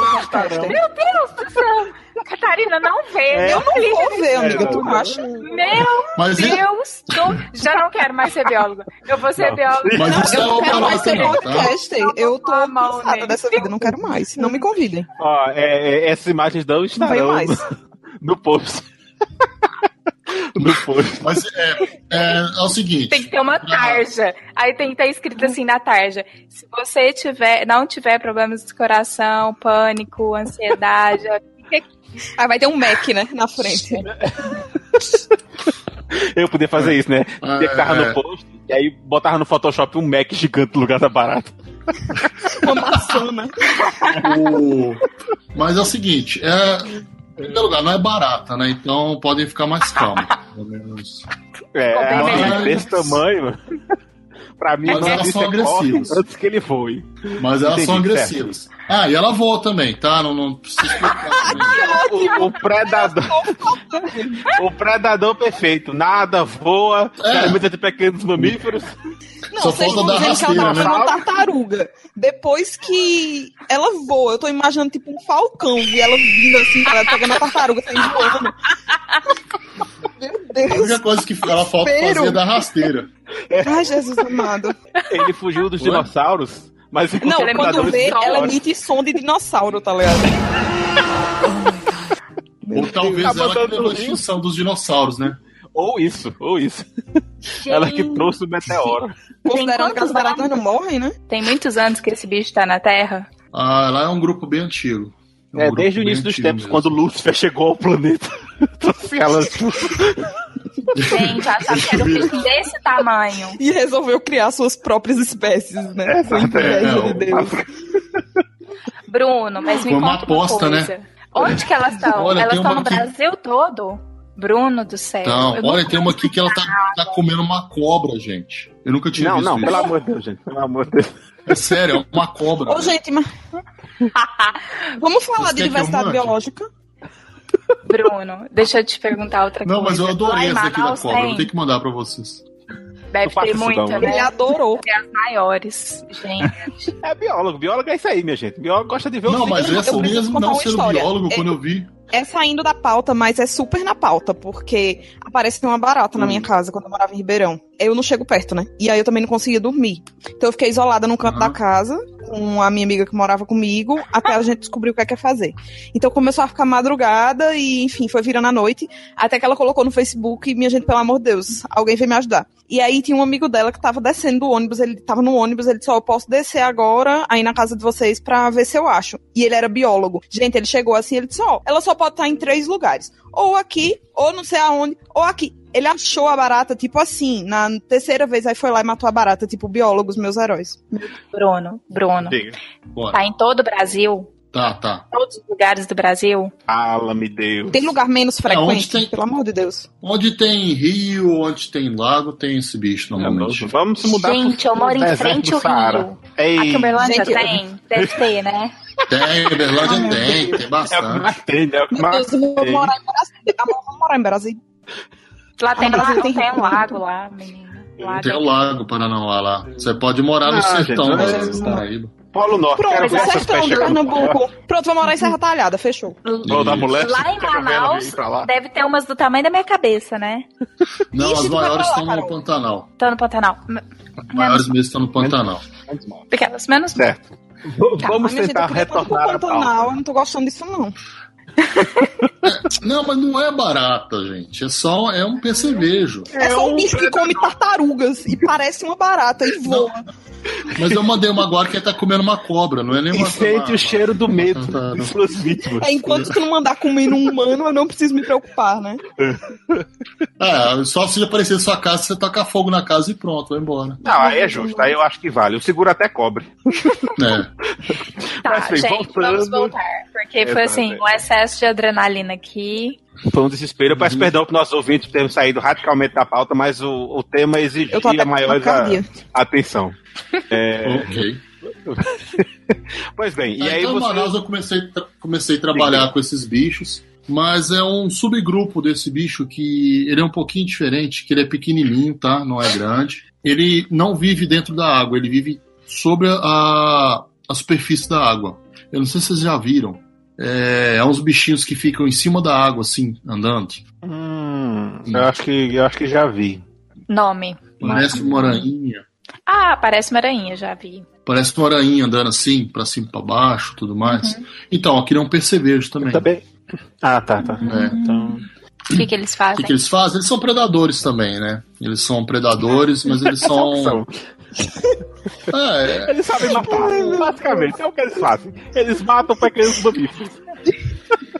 Meu Deus do céu! Catarina, não vê. É, eu não vou ver, amiga, tu acha? Meu Mas Deus! É... Já não quero mais ser bióloga. Eu vou ser bióloga. Mas não, eu não quero mais ser podcast. Tá? Eu tô cansada dessa vida, não quero mais. Não me convidem. Ó, é, é, essas imagens não estarão não *laughs* no post. *laughs* no post. Mas é, é, é, o seguinte. Tem que ter uma tarja. Aí tem que estar escrito assim na tarja. Se você tiver, não tiver problemas de coração, pânico, ansiedade. Aí vai ter um Mac, né? Na frente. Eu podia fazer isso, né? Tinha que estar no é. post e aí botava no Photoshop um Mac gigante no lugar da barata. Uma maçona. O... Mas é o seguinte, é, primeiro lugar, não é barata, né? Então podem ficar mais calmos. É, mas... desse tamanho. Pra mim, mas elas são agressivas. Antes que ele voe. Mas elas Entendi, são agressivas. Certo. Ah, e ela voa também, tá? Não, não precisa explicar. *laughs* o, o, predador. *laughs* o predador perfeito. Nada voa, é. alimenta de pequenos mamíferos. Não, Só vocês falta da que ela tá né? uma tartaruga. Depois que ela voa, eu tô imaginando tipo um falcão e ela vindo assim, ela pegando a tartaruga, saindo voando. Meu Deus. A única coisa que ela falta fazer é da rasteira. *laughs* Ai, Jesus amado. Ele fugiu dos Oi? dinossauros mas não, quando vê, ela emite som de dinossauro, tá ligado? ou talvez ela que levou a extinção dos dinossauros, né? Ou isso, ou isso. Gente. Ela que trouxe o meteoro. Considerando que as baratas não morrem, né? Tem muitos anos que esse bicho tá na Terra. Ah, ela é um grupo bem antigo. É, um é desde o início dos tempos, mesmo. quando Lúcifer chegou ao planeta. *laughs* trouxe ela. Gente, achava que era um bicho desse tamanho. E resolveu criar suas próprias espécies, né? Foi inveja de Deus. Bruno, mas me Foi uma conta aposta, uma coisa. Né? Onde que elas estão? elas estão no Brasil todo? Bruno do céu. Não, olha, tem uma aqui que ela tá, tá, comendo uma cobra, gente. Eu nunca tinha não, visto Não, não, pelo amor de Deus, gente. Pelo amor de Deus. É sério, é uma cobra. Ô, gente, mas... *laughs* Vamos falar Vocês de diversidade biológica? Bruno, deixa eu te perguntar outra não, coisa. Não, mas eu adorei essa aqui da cobra. Tem... Eu tenho que mandar pra vocês. Deve ter muita, né? Ele adorou. É as maiores, gente. *laughs* É biólogo. Biólogo é isso aí, minha gente. Biólogo gosta de ver Não, mas essa mesmo, não sendo biólogo, é, quando eu vi. É saindo da pauta, mas é super na pauta, porque aparece uma barata hum. na minha casa quando eu morava em Ribeirão. Eu não chego perto, né? E aí eu também não conseguia dormir. Então eu fiquei isolada num canto uhum. da casa, com a minha amiga que morava comigo, até a gente descobrir o que é que é fazer. Então começou a ficar madrugada e, enfim, foi virando a noite, até que ela colocou no Facebook, minha gente, pelo amor de Deus, alguém veio me ajudar. E aí tinha um amigo dela que tava descendo do ônibus, ele tava no ônibus, ele disse, ó, oh, eu posso descer agora aí na casa de vocês pra ver se eu acho. E ele era biólogo. Gente, ele chegou assim, ele disse, ó, oh, ela só pode estar em três lugares. Ou aqui, ou não sei aonde, ou aqui. Ele achou a barata, tipo assim, na terceira vez, aí foi lá e matou a barata, tipo, biólogos, meus heróis. Bruno, Bruno. Diga. Tá em todo o Brasil? Tá, tá. Todos os lugares do Brasil. Fala, me Deus. Tem lugar menos frequente, é, tem... pelo amor de Deus. Onde tem rio, onde tem lago, tem esse bicho normalmente. É, vamos mudar Gente, eu moro em frente ao rio. Ei. Aqui em Uberlândia Gente, tem? Deve ter, né? Tem, Uberlândia tem, tem bastante. É o que mais tem? É o que mais Deus, eu vou morar em Brasília. Vou morar em Brasília. Lá tem, Brasília tem, tem um lago lá, menina. Tem o Lago Paranaguá lá. Você pode morar no sertão, gente, mas é, Paraíba. Polo Norte. Pronto, sertão do Pernambuco. Pronto, vou morar em Serra Talhada, fechou. da mulher, lá em Manaus, deve ter umas do tamanho da minha cabeça, né? Não, as maiores estão no Pantanal. Estão no Pantanal. As maiores mesmo estão no Pantanal. Pequenas, menos. Certo. Tá, Vamos tentar retornar eu não tô gostando disso, não. É, *laughs* não, mas não é barata, gente. É só é um percevejo. É, só um bicho que come tartarugas e parece uma barata e voa. Não. Mas eu mandei uma agora que tá comendo uma cobra, não é nem uma. E sente o cheiro do medo de suas vítimas. É, enquanto tu não mandar comer um humano, eu não preciso me preocupar, né? É, só se aparecer na sua casa, você taca fogo na casa e pronto, vai embora. Não, aí é justo, aí eu acho que vale. O seguro até cobre. É. Tá, Mas, gente, voltando... vamos voltar. Porque foi assim, um excesso de adrenalina aqui. Foi um desespero. Eu peço uhum. perdão para nossos ouvintes por termos saído radicalmente da pauta, mas o, o tema exigia maior atenção. *laughs* É... Ok. *laughs* pois bem, e ah, aí então, você... Manaus eu comecei, comecei a trabalhar Sim. com esses bichos, mas é um subgrupo desse bicho que ele é um pouquinho diferente, que ele é pequenininho, tá? Não é grande. Ele não vive dentro da água, ele vive sobre a, a superfície da água. Eu não sei se vocês já viram. É, é uns bichinhos que ficam em cima da água, assim, andando. Hum, eu acho que eu acho que já vi. Nome. Parece uma aranha. Ah, parece uma aranha, já vi. Parece uma aranha andando assim, para cima e pra baixo, tudo mais. Uhum. Então, aqui é um percevejo também. também. Ah, tá, tá. É. Então... O que, que eles fazem? O que, que, eles fazem? Eles são predadores também, né? Eles são predadores, mas eles *laughs* são. É, *laughs* eles sabem matar, basicamente. É o que eles fazem. Eles matam pequenos mamíferos.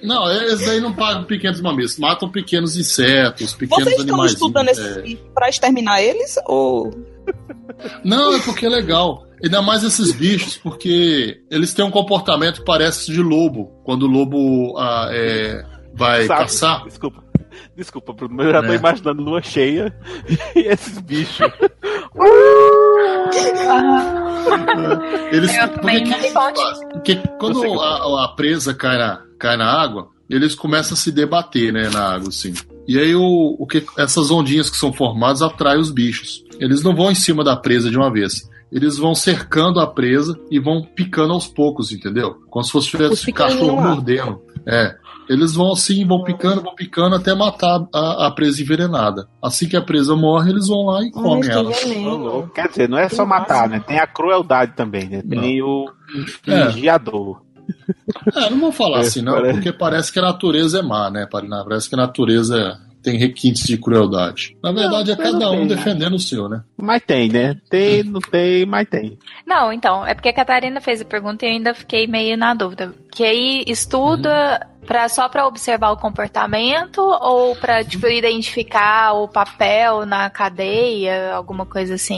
Não, eles daí não pagam pequenos mamíferos, matam pequenos insetos, pequenos Vocês animais. Vocês estão estudando é... pra exterminar eles? Ou. Não, é porque é legal. Ainda mais esses bichos, porque eles têm um comportamento que parece de lobo. Quando o lobo ah, é, vai Sabe, caçar. Desculpa. Desculpa, Bruno, mas eu já tô é. imaginando lua cheia e esses bichos. *laughs* eles, porque, que, porque quando a, a, presa cai na, cai na água, eles começam a se debater né, na água, assim. E aí o, o que, essas ondinhas que são formadas atraem os bichos. Eles não vão em cima da presa de uma vez. Eles vão cercando a presa e vão picando aos poucos, entendeu? Como se fosse um cachorro mordendo. É. Eles vão assim, vão picando, vão picando até matar a, a presa envenenada. Assim que a presa morre, eles vão lá e comem ela. Quer dizer, não é só matar, né? Tem a crueldade também, né? Tem o vigiador. É, não vou falar é, assim, não, parece... porque parece que a natureza é má, né? Parece que a natureza tem requintes de crueldade. Na verdade, não, é cada um tem, defendendo o seu, né? Mas tem, né? Tem, não tem, mas tem. Não, então, é porque a Catarina fez a pergunta e eu ainda fiquei meio na dúvida. Que aí estuda uhum. Pra, só para observar o comportamento ou para tipo, identificar o papel na cadeia, alguma coisa assim?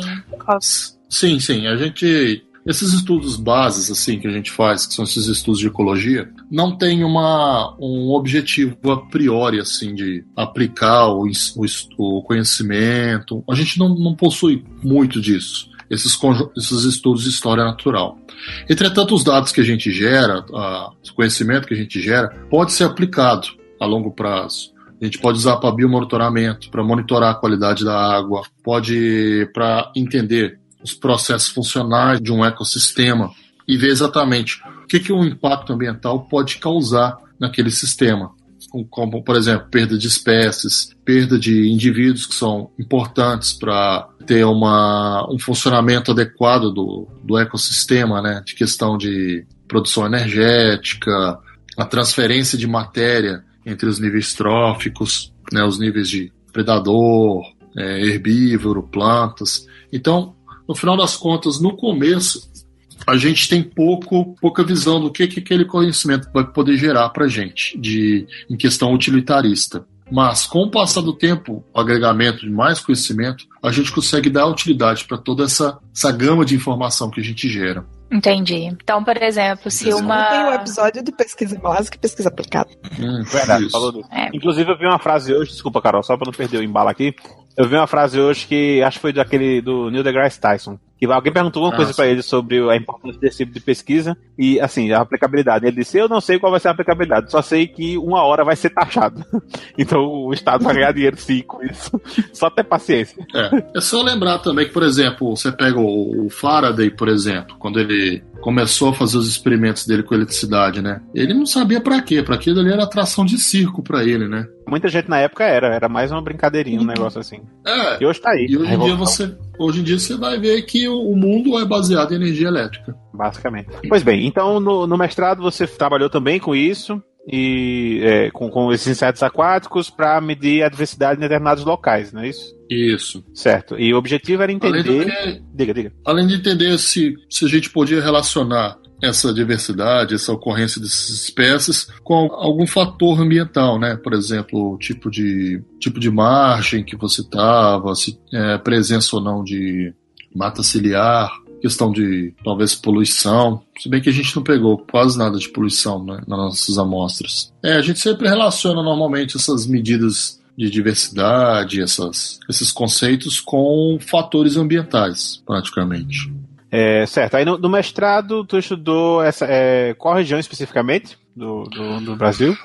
Sim, sim. A gente esses estudos bases assim que a gente faz, que são esses estudos de ecologia, não tem uma, um objetivo a priori assim de aplicar o, o, o conhecimento. A gente não, não possui muito disso. Esses, esses estudos de história natural. Entretanto, os dados que a gente gera, o conhecimento que a gente gera, pode ser aplicado a longo prazo. A gente pode usar para biomonitoramento, para monitorar a qualidade da água, pode para entender os processos funcionais de um ecossistema e ver exatamente o que, que o impacto ambiental pode causar naquele sistema. Como, por exemplo, perda de espécies, perda de indivíduos que são importantes para ter uma, um funcionamento adequado do, do ecossistema, né, de questão de produção energética, a transferência de matéria entre os níveis tróficos, né, os níveis de predador, é, herbívoro, plantas. Então, no final das contas, no começo, a gente tem pouco, pouca visão do que, que aquele conhecimento vai poder gerar para a gente de, em questão utilitarista. Mas com o passar do tempo, o agregamento de mais conhecimento, a gente consegue dar utilidade para toda essa, essa gama de informação que a gente gera. Entendi. Então, por exemplo, se uma. Tem um episódio de pesquisa básica e pesquisa aplicada. Hum, Verdade, isso. falou disso. É. Inclusive, eu vi uma frase hoje, desculpa, Carol, só pra não perder o embalo aqui. Eu vi uma frase hoje que acho que foi daquele do Neil deGrasse Tyson. Que alguém perguntou uma coisa para ele sobre a importância desse tipo de pesquisa e, assim, a aplicabilidade. Ele disse: Eu não sei qual vai ser a aplicabilidade, só sei que uma hora vai ser taxado. *laughs* então o Estado vai ganhar dinheiro sim com isso. *laughs* só ter paciência. É. é só lembrar também que, por exemplo, você pega o Faraday, por exemplo, quando ele começou a fazer os experimentos dele com eletricidade, né? Ele não sabia para quê, para aquilo ali era atração de circo para ele, né? Muita gente na época era, era mais uma brincadeirinha, um negócio assim. É. E hoje tá aí. E hoje em dia você, hoje em dia você vai ver que o mundo é baseado em energia elétrica. Basicamente. Pois bem, então no, no mestrado você trabalhou também com isso e é, com, com esses insetos aquáticos para medir a diversidade em determinados locais, não é isso? Isso. Certo. E o objetivo era entender. Que, diga, diga. Além de entender se, se a gente podia relacionar essa diversidade, essa ocorrência dessas espécies com algum fator ambiental, né? Por exemplo, tipo de tipo de margem que você estava, se é, presença ou não de mata ciliar, questão de talvez poluição, se bem que a gente não pegou quase nada de poluição né, nas nossas amostras. É, a gente sempre relaciona normalmente essas medidas de diversidade, essas, esses conceitos com fatores ambientais, praticamente. É, certo. Aí no, no mestrado, tu estudou essa, é, qual região especificamente do, do, do Brasil?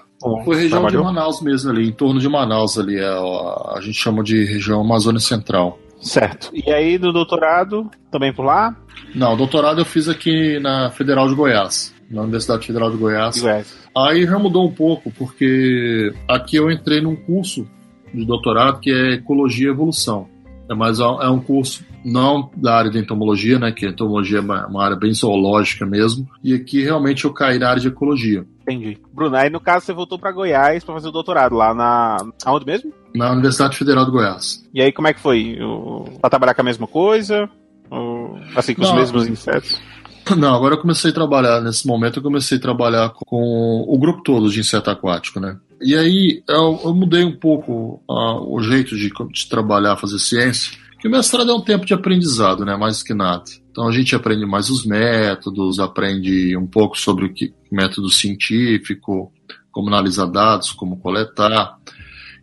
Foi região trabalhou? de Manaus mesmo ali, em torno de Manaus ali, é, a, a gente chama de região Amazônia Central. Certo. E aí do doutorado, também por lá? Não, doutorado eu fiz aqui na Federal de Goiás, na Universidade Federal de Goiás. Goiás. Aí já mudou um pouco, porque aqui eu entrei num curso de doutorado que é Ecologia e Evolução. É, mas é um curso não da área de entomologia, né? Que a entomologia é uma área bem zoológica mesmo. E aqui realmente eu caí na área de ecologia. Entendi. Bruno, aí no caso você voltou para Goiás para fazer o doutorado lá na. Aonde mesmo? Na Universidade Federal de Goiás. E aí como é que foi? Para trabalhar com a mesma coisa? Ou, assim, com não. os mesmos insetos? Não, agora eu comecei a trabalhar, nesse momento eu comecei a trabalhar com o grupo todo de inseto aquático, né? E aí eu, eu mudei um pouco uh, o jeito de, de, trabalhar, fazer ciência, que o mestrado é um tempo de aprendizado, né? Mais que nada. Então a gente aprende mais os métodos, aprende um pouco sobre o que, método científico, como analisar dados, como coletar.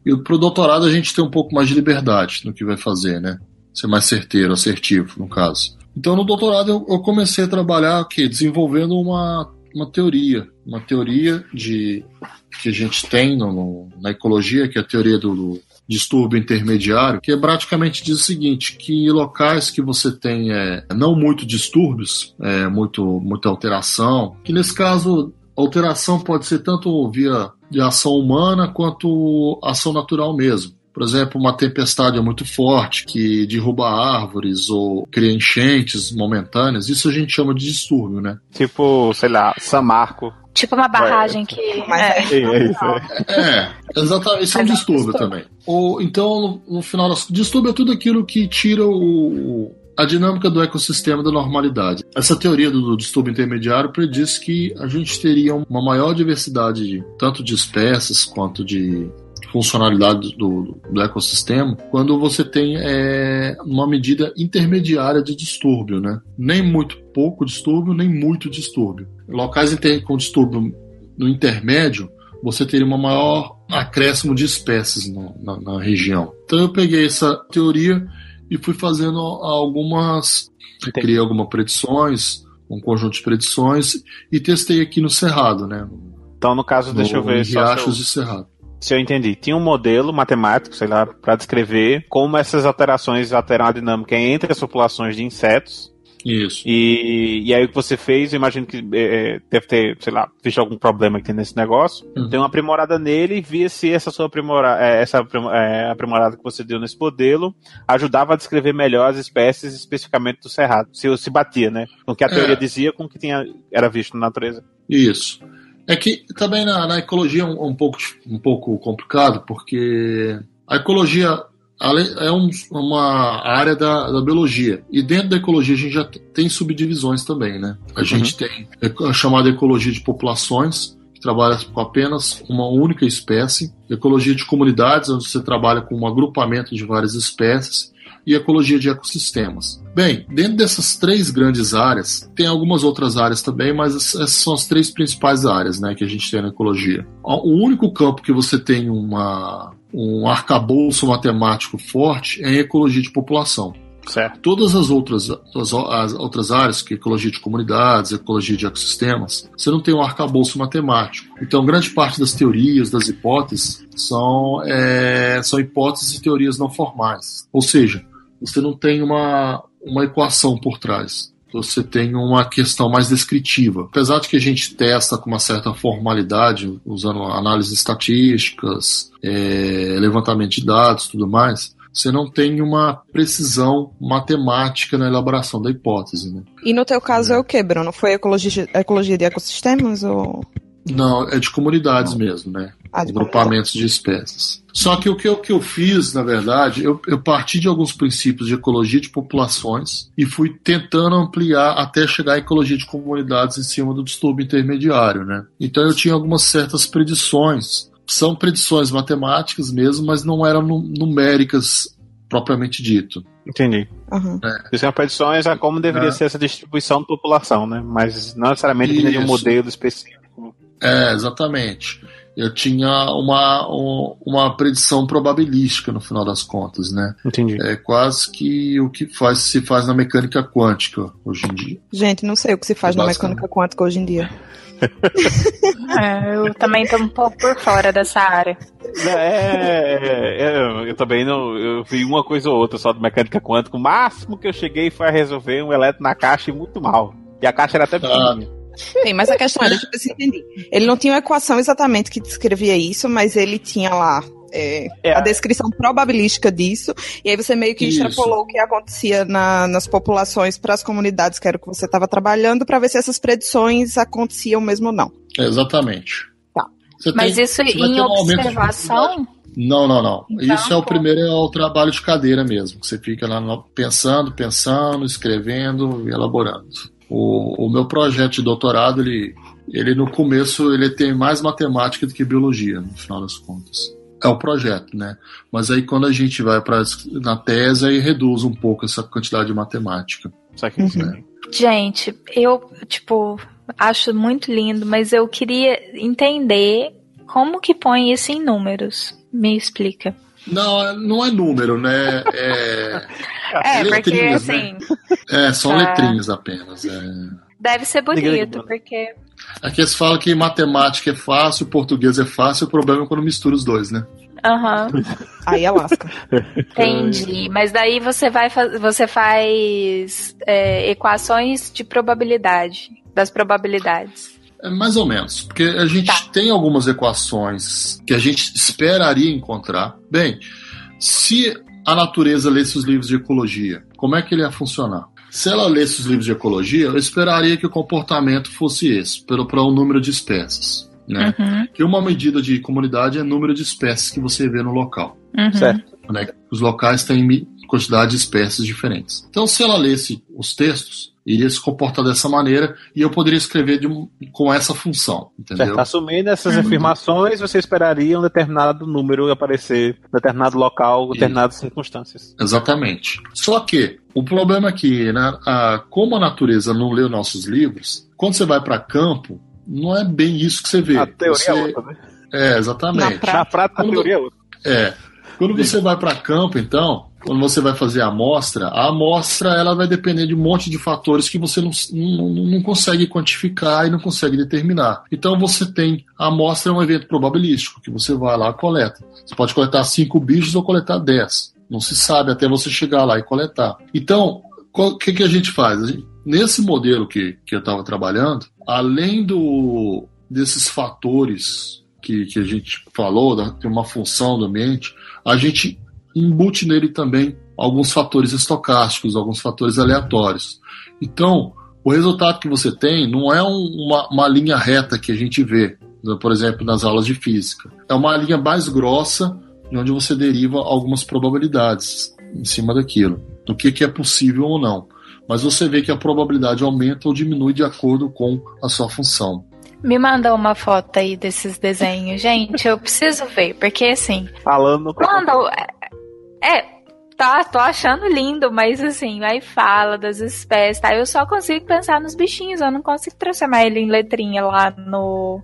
E para o doutorado a gente tem um pouco mais de liberdade no que vai fazer, né? Ser mais certeiro, assertivo, no caso. Então no doutorado eu, eu comecei a trabalhar aqui, desenvolvendo uma, uma teoria, uma teoria de que a gente tem no, no, na ecologia, que é a teoria do, do, distúrbio intermediário, que é praticamente diz o seguinte, que locais que você tem é, não muito distúrbios, é, muito, muita alteração, que nesse caso alteração pode ser tanto via de ação humana quanto ação natural mesmo. Por exemplo, uma tempestade muito forte que derruba árvores ou cria enchentes momentâneas, isso a gente chama de distúrbio, né? Tipo, sei lá, San Marco. Tipo uma barragem que. É, é, é isso. É, é exatamente. Isso é um distúrbio também. Ou, então, no, no final, distúrbio é tudo aquilo que tira o, a dinâmica do ecossistema da normalidade. Essa teoria do distúrbio intermediário prediz que a gente teria uma maior diversidade, tanto de espécies quanto de funcionalidade do, do ecossistema quando você tem é, uma medida intermediária de distúrbio, né? Nem muito pouco distúrbio, nem muito distúrbio. Locais com distúrbio no intermédio, você teria uma maior acréscimo de espécies no, na, na região. Então eu peguei essa teoria e fui fazendo algumas. Entendi. Criei algumas predições, um conjunto de predições e testei aqui no Cerrado, né? Então, no caso, deixa eu ver. Riachos de Cerrado se eu entendi, tinha um modelo matemático, sei lá, para descrever como essas alterações alteram a dinâmica entre as populações de insetos. Isso. E, e aí o que você fez, eu imagino que é, é deve ter, sei lá, visto algum problema que tem nesse negócio. Uhum. Deu uma aprimorada nele e via se essa sua aprimora, é, essa é, aprimorada que você deu nesse modelo ajudava a descrever melhor as espécies, especificamente do cerrado. Se, se batia, né? Com o que a teoria é. dizia com o que tinha, era visto na natureza. Isso. É que também na, na ecologia é um, um, pouco, um pouco complicado, porque a ecologia é um, uma área da, da, biologia. E dentro da ecologia a gente já tem subdivisões também, né? A uhum. gente tem a chamada ecologia de populações, que trabalha com apenas uma única espécie. Ecologia de comunidades, onde você trabalha com um agrupamento de várias espécies. E ecologia de ecossistemas. Bem, dentro dessas três grandes áreas, tem algumas outras áreas também, mas essas são as três principais áreas né, que a gente tem na ecologia. O único campo que você tem uma, um arcabouço matemático forte é em ecologia de população. Certo. Todas as outras, as, as, outras áreas, que é ecologia de comunidades, ecologia de ecossistemas, você não tem um arcabouço matemático. Então, grande parte das teorias, das hipóteses, são, é, são hipóteses e teorias não formais. Ou seja, você não tem uma, uma equação por trás. Você tem uma questão mais descritiva. Apesar de que a gente testa com uma certa formalidade, usando análises estatísticas, é, levantamento de dados tudo mais, você não tem uma precisão matemática na elaboração da hipótese. Né? E no teu caso é, é o que, Bruno? Foi ecologia, ecologia de ecossistemas ou... Não, é de comunidades não. mesmo, né? Ah, de Agrupamentos de espécies. Só que o que eu, que eu fiz, na verdade, eu, eu parti de alguns princípios de ecologia de populações e fui tentando ampliar até chegar à ecologia de comunidades em cima do distúrbio intermediário, né? Então eu tinha algumas certas predições são predições matemáticas mesmo, mas não eram numéricas propriamente dito. Entendi. Uhum. É. São predições a como deveria é. ser essa distribuição da população, né? Mas não necessariamente de um modelo específico. É, exatamente. Eu tinha uma, uma predição probabilística no final das contas, né? Entendi. É quase que o que faz, se faz na mecânica quântica hoje em dia. Gente, não sei o que se faz é na mecânica quântica hoje em dia. *laughs* É, eu também tô um pouco por fora dessa área. É, é, é, eu também não. Eu vi uma coisa ou outra só de mecânica quântica. O máximo que eu cheguei foi a resolver um elétron na caixa e muito mal. E a caixa era até pequenininha. Sim, mas a questão é, deixa eu entender. Ele não tinha uma equação exatamente que descrevia isso, mas ele tinha lá é, é. a descrição probabilística disso, e aí você meio que Isso. extrapolou o que acontecia na, nas populações para as comunidades que era o que você estava trabalhando, para ver se essas predições aconteciam mesmo ou não. Exatamente. Tá. Mas tem, isso em observação? Não, não, não. Então, Isso é o primeiro, é o trabalho de cadeira mesmo, que você fica lá pensando, pensando, escrevendo e elaborando. O, o meu projeto de doutorado, ele, ele no começo, ele tem mais matemática do que biologia, no final das contas é o projeto, né? Mas aí quando a gente vai para na tese aí reduz um pouco essa quantidade de matemática. Uhum. Né? Gente, eu tipo acho muito lindo, mas eu queria entender como que põe isso em números. Me explica. Não, não é número, né? É, *laughs* é porque né? assim. Né? É, são tá. letrinhas apenas. É. Deve ser bonito, porque. Aqui eles falam que matemática é fácil, português é fácil, o problema é quando mistura os dois, né? Aham. Uhum. *laughs* Aí é lasca. Entendi. Mas daí você vai você faz é, equações de probabilidade, das probabilidades. É mais ou menos, porque a gente tá. tem algumas equações que a gente esperaria encontrar. Bem, se a natureza lesse os livros de ecologia, como é que ele ia funcionar? Se ela lesse os livros de ecologia, eu esperaria que o comportamento fosse esse, para o número de espécies. Né? Uhum. Que uma medida de comunidade é o número de espécies que você vê no local. Uhum. Certo. Né? Os locais têm quantidade de espécies diferentes. Então, se ela lesse os textos, iria se comportar dessa maneira e eu poderia escrever de, com essa função, entendeu? Certo. Assumindo essas afirmações, você esperaria um determinado número aparecer em determinado local, em determinadas circunstâncias. Exatamente. Só que o problema é que, né, a, como a natureza não lê nossos livros, quando você vai para campo, não é bem isso que você vê. A teoria você... é outra, né? É, exatamente. Na prática, prática a teoria é outra. É. Quando você vai para campo, então, quando você vai fazer a amostra, a amostra ela vai depender de um monte de fatores que você não, não, não consegue quantificar e não consegue determinar. Então você tem a amostra é um evento probabilístico, que você vai lá e coleta. Você pode coletar cinco bichos ou coletar dez. Não se sabe até você chegar lá e coletar. Então, o que, que a gente faz? A gente, nesse modelo que, que eu estava trabalhando, além do, desses fatores que, que a gente falou, da, tem uma função do ambiente, a gente embute nele também alguns fatores estocásticos, alguns fatores aleatórios. Então, o resultado que você tem não é um, uma, uma linha reta que a gente vê, né, por exemplo, nas aulas de física. É uma linha mais grossa, onde você deriva algumas probabilidades em cima daquilo, do que, que é possível ou não. Mas você vê que a probabilidade aumenta ou diminui de acordo com a sua função. Me manda uma foto aí desses desenhos, gente. Eu preciso ver, porque assim. Falando. Quando é, Tá, tô achando lindo, mas assim, aí fala das espécies, tá? Eu só consigo pensar nos bichinhos, eu não consigo transformar ele em letrinha lá no.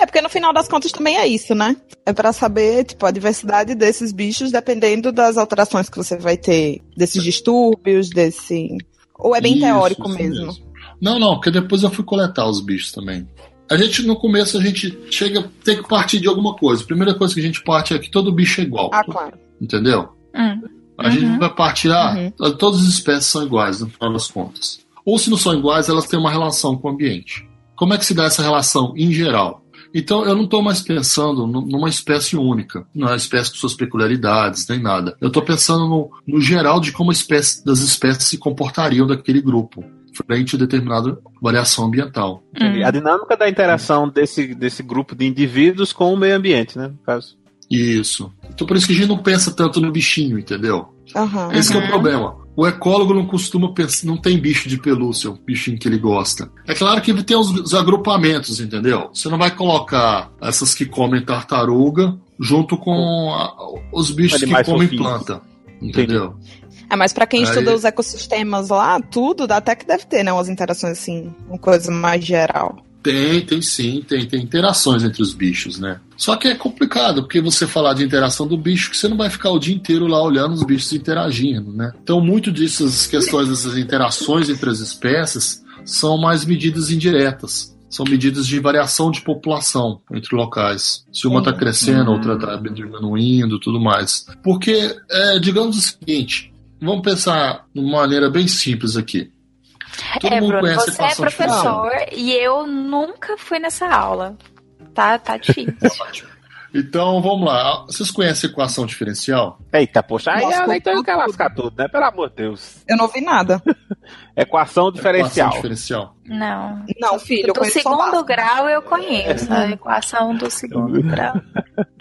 É porque no final das contas também é isso, né? É para saber, tipo, a diversidade desses bichos dependendo das alterações que você vai ter, desses distúrbios, desse. Ou é bem isso, teórico mesmo? mesmo? Não, não, porque depois eu fui coletar os bichos também. A gente, no começo, a gente chega, tem que partir de alguma coisa. A primeira coisa que a gente parte é que todo bicho é igual. Ah, claro. Entendeu? Hum. A uhum. gente vai partir, ah, uhum. todas as espécies são iguais, no final das contas. Ou se não são iguais, elas têm uma relação com o ambiente. Como é que se dá essa relação em geral? Então eu não estou mais pensando numa espécie única, numa espécie com suas peculiaridades, nem nada. Eu estou pensando no, no geral de como a espécie, das espécies se comportariam daquele grupo frente a determinada variação ambiental. Uhum. A dinâmica da interação desse, desse grupo de indivíduos com o meio ambiente, né? No caso. Isso. Então por isso que a gente não pensa tanto no bichinho, entendeu? Uhum. Esse uhum. é o problema. O ecólogo não costuma pensar, não tem bicho de pelúcia, o bichinho que ele gosta. É claro que tem os, os agrupamentos, entendeu? Você não vai colocar essas que comem tartaruga junto com a, os bichos que comem planta. Entendeu? É, mas para quem Aí... estuda os ecossistemas lá, tudo, até que deve ter, né? Umas interações assim, uma coisa mais geral. Tem, tem sim, tem, tem interações entre os bichos, né? Só que é complicado, porque você falar de interação do bicho, que você não vai ficar o dia inteiro lá olhando os bichos interagindo, né? Então, muito dessas questões, dessas interações entre as espécies, são mais medidas indiretas. São medidas de variação de população entre locais. Se uma está crescendo, outra está diminuindo, tudo mais. Porque, é, digamos o seguinte, vamos pensar de uma maneira bem simples aqui. Todo é, Bruno, você é professor e eu nunca fui nessa aula. Tá, tá difícil. *laughs* Então, vamos lá. Vocês conhecem equação diferencial? Eita, poxa, aí Nossa, então eu quero lascar tudo, né? Pelo amor de Deus. Eu não ouvi nada. *laughs* equação diferencial. Equação diferencial. Não. Não, filho. Do segundo grau eu conheço. A equação do segundo grau. *laughs*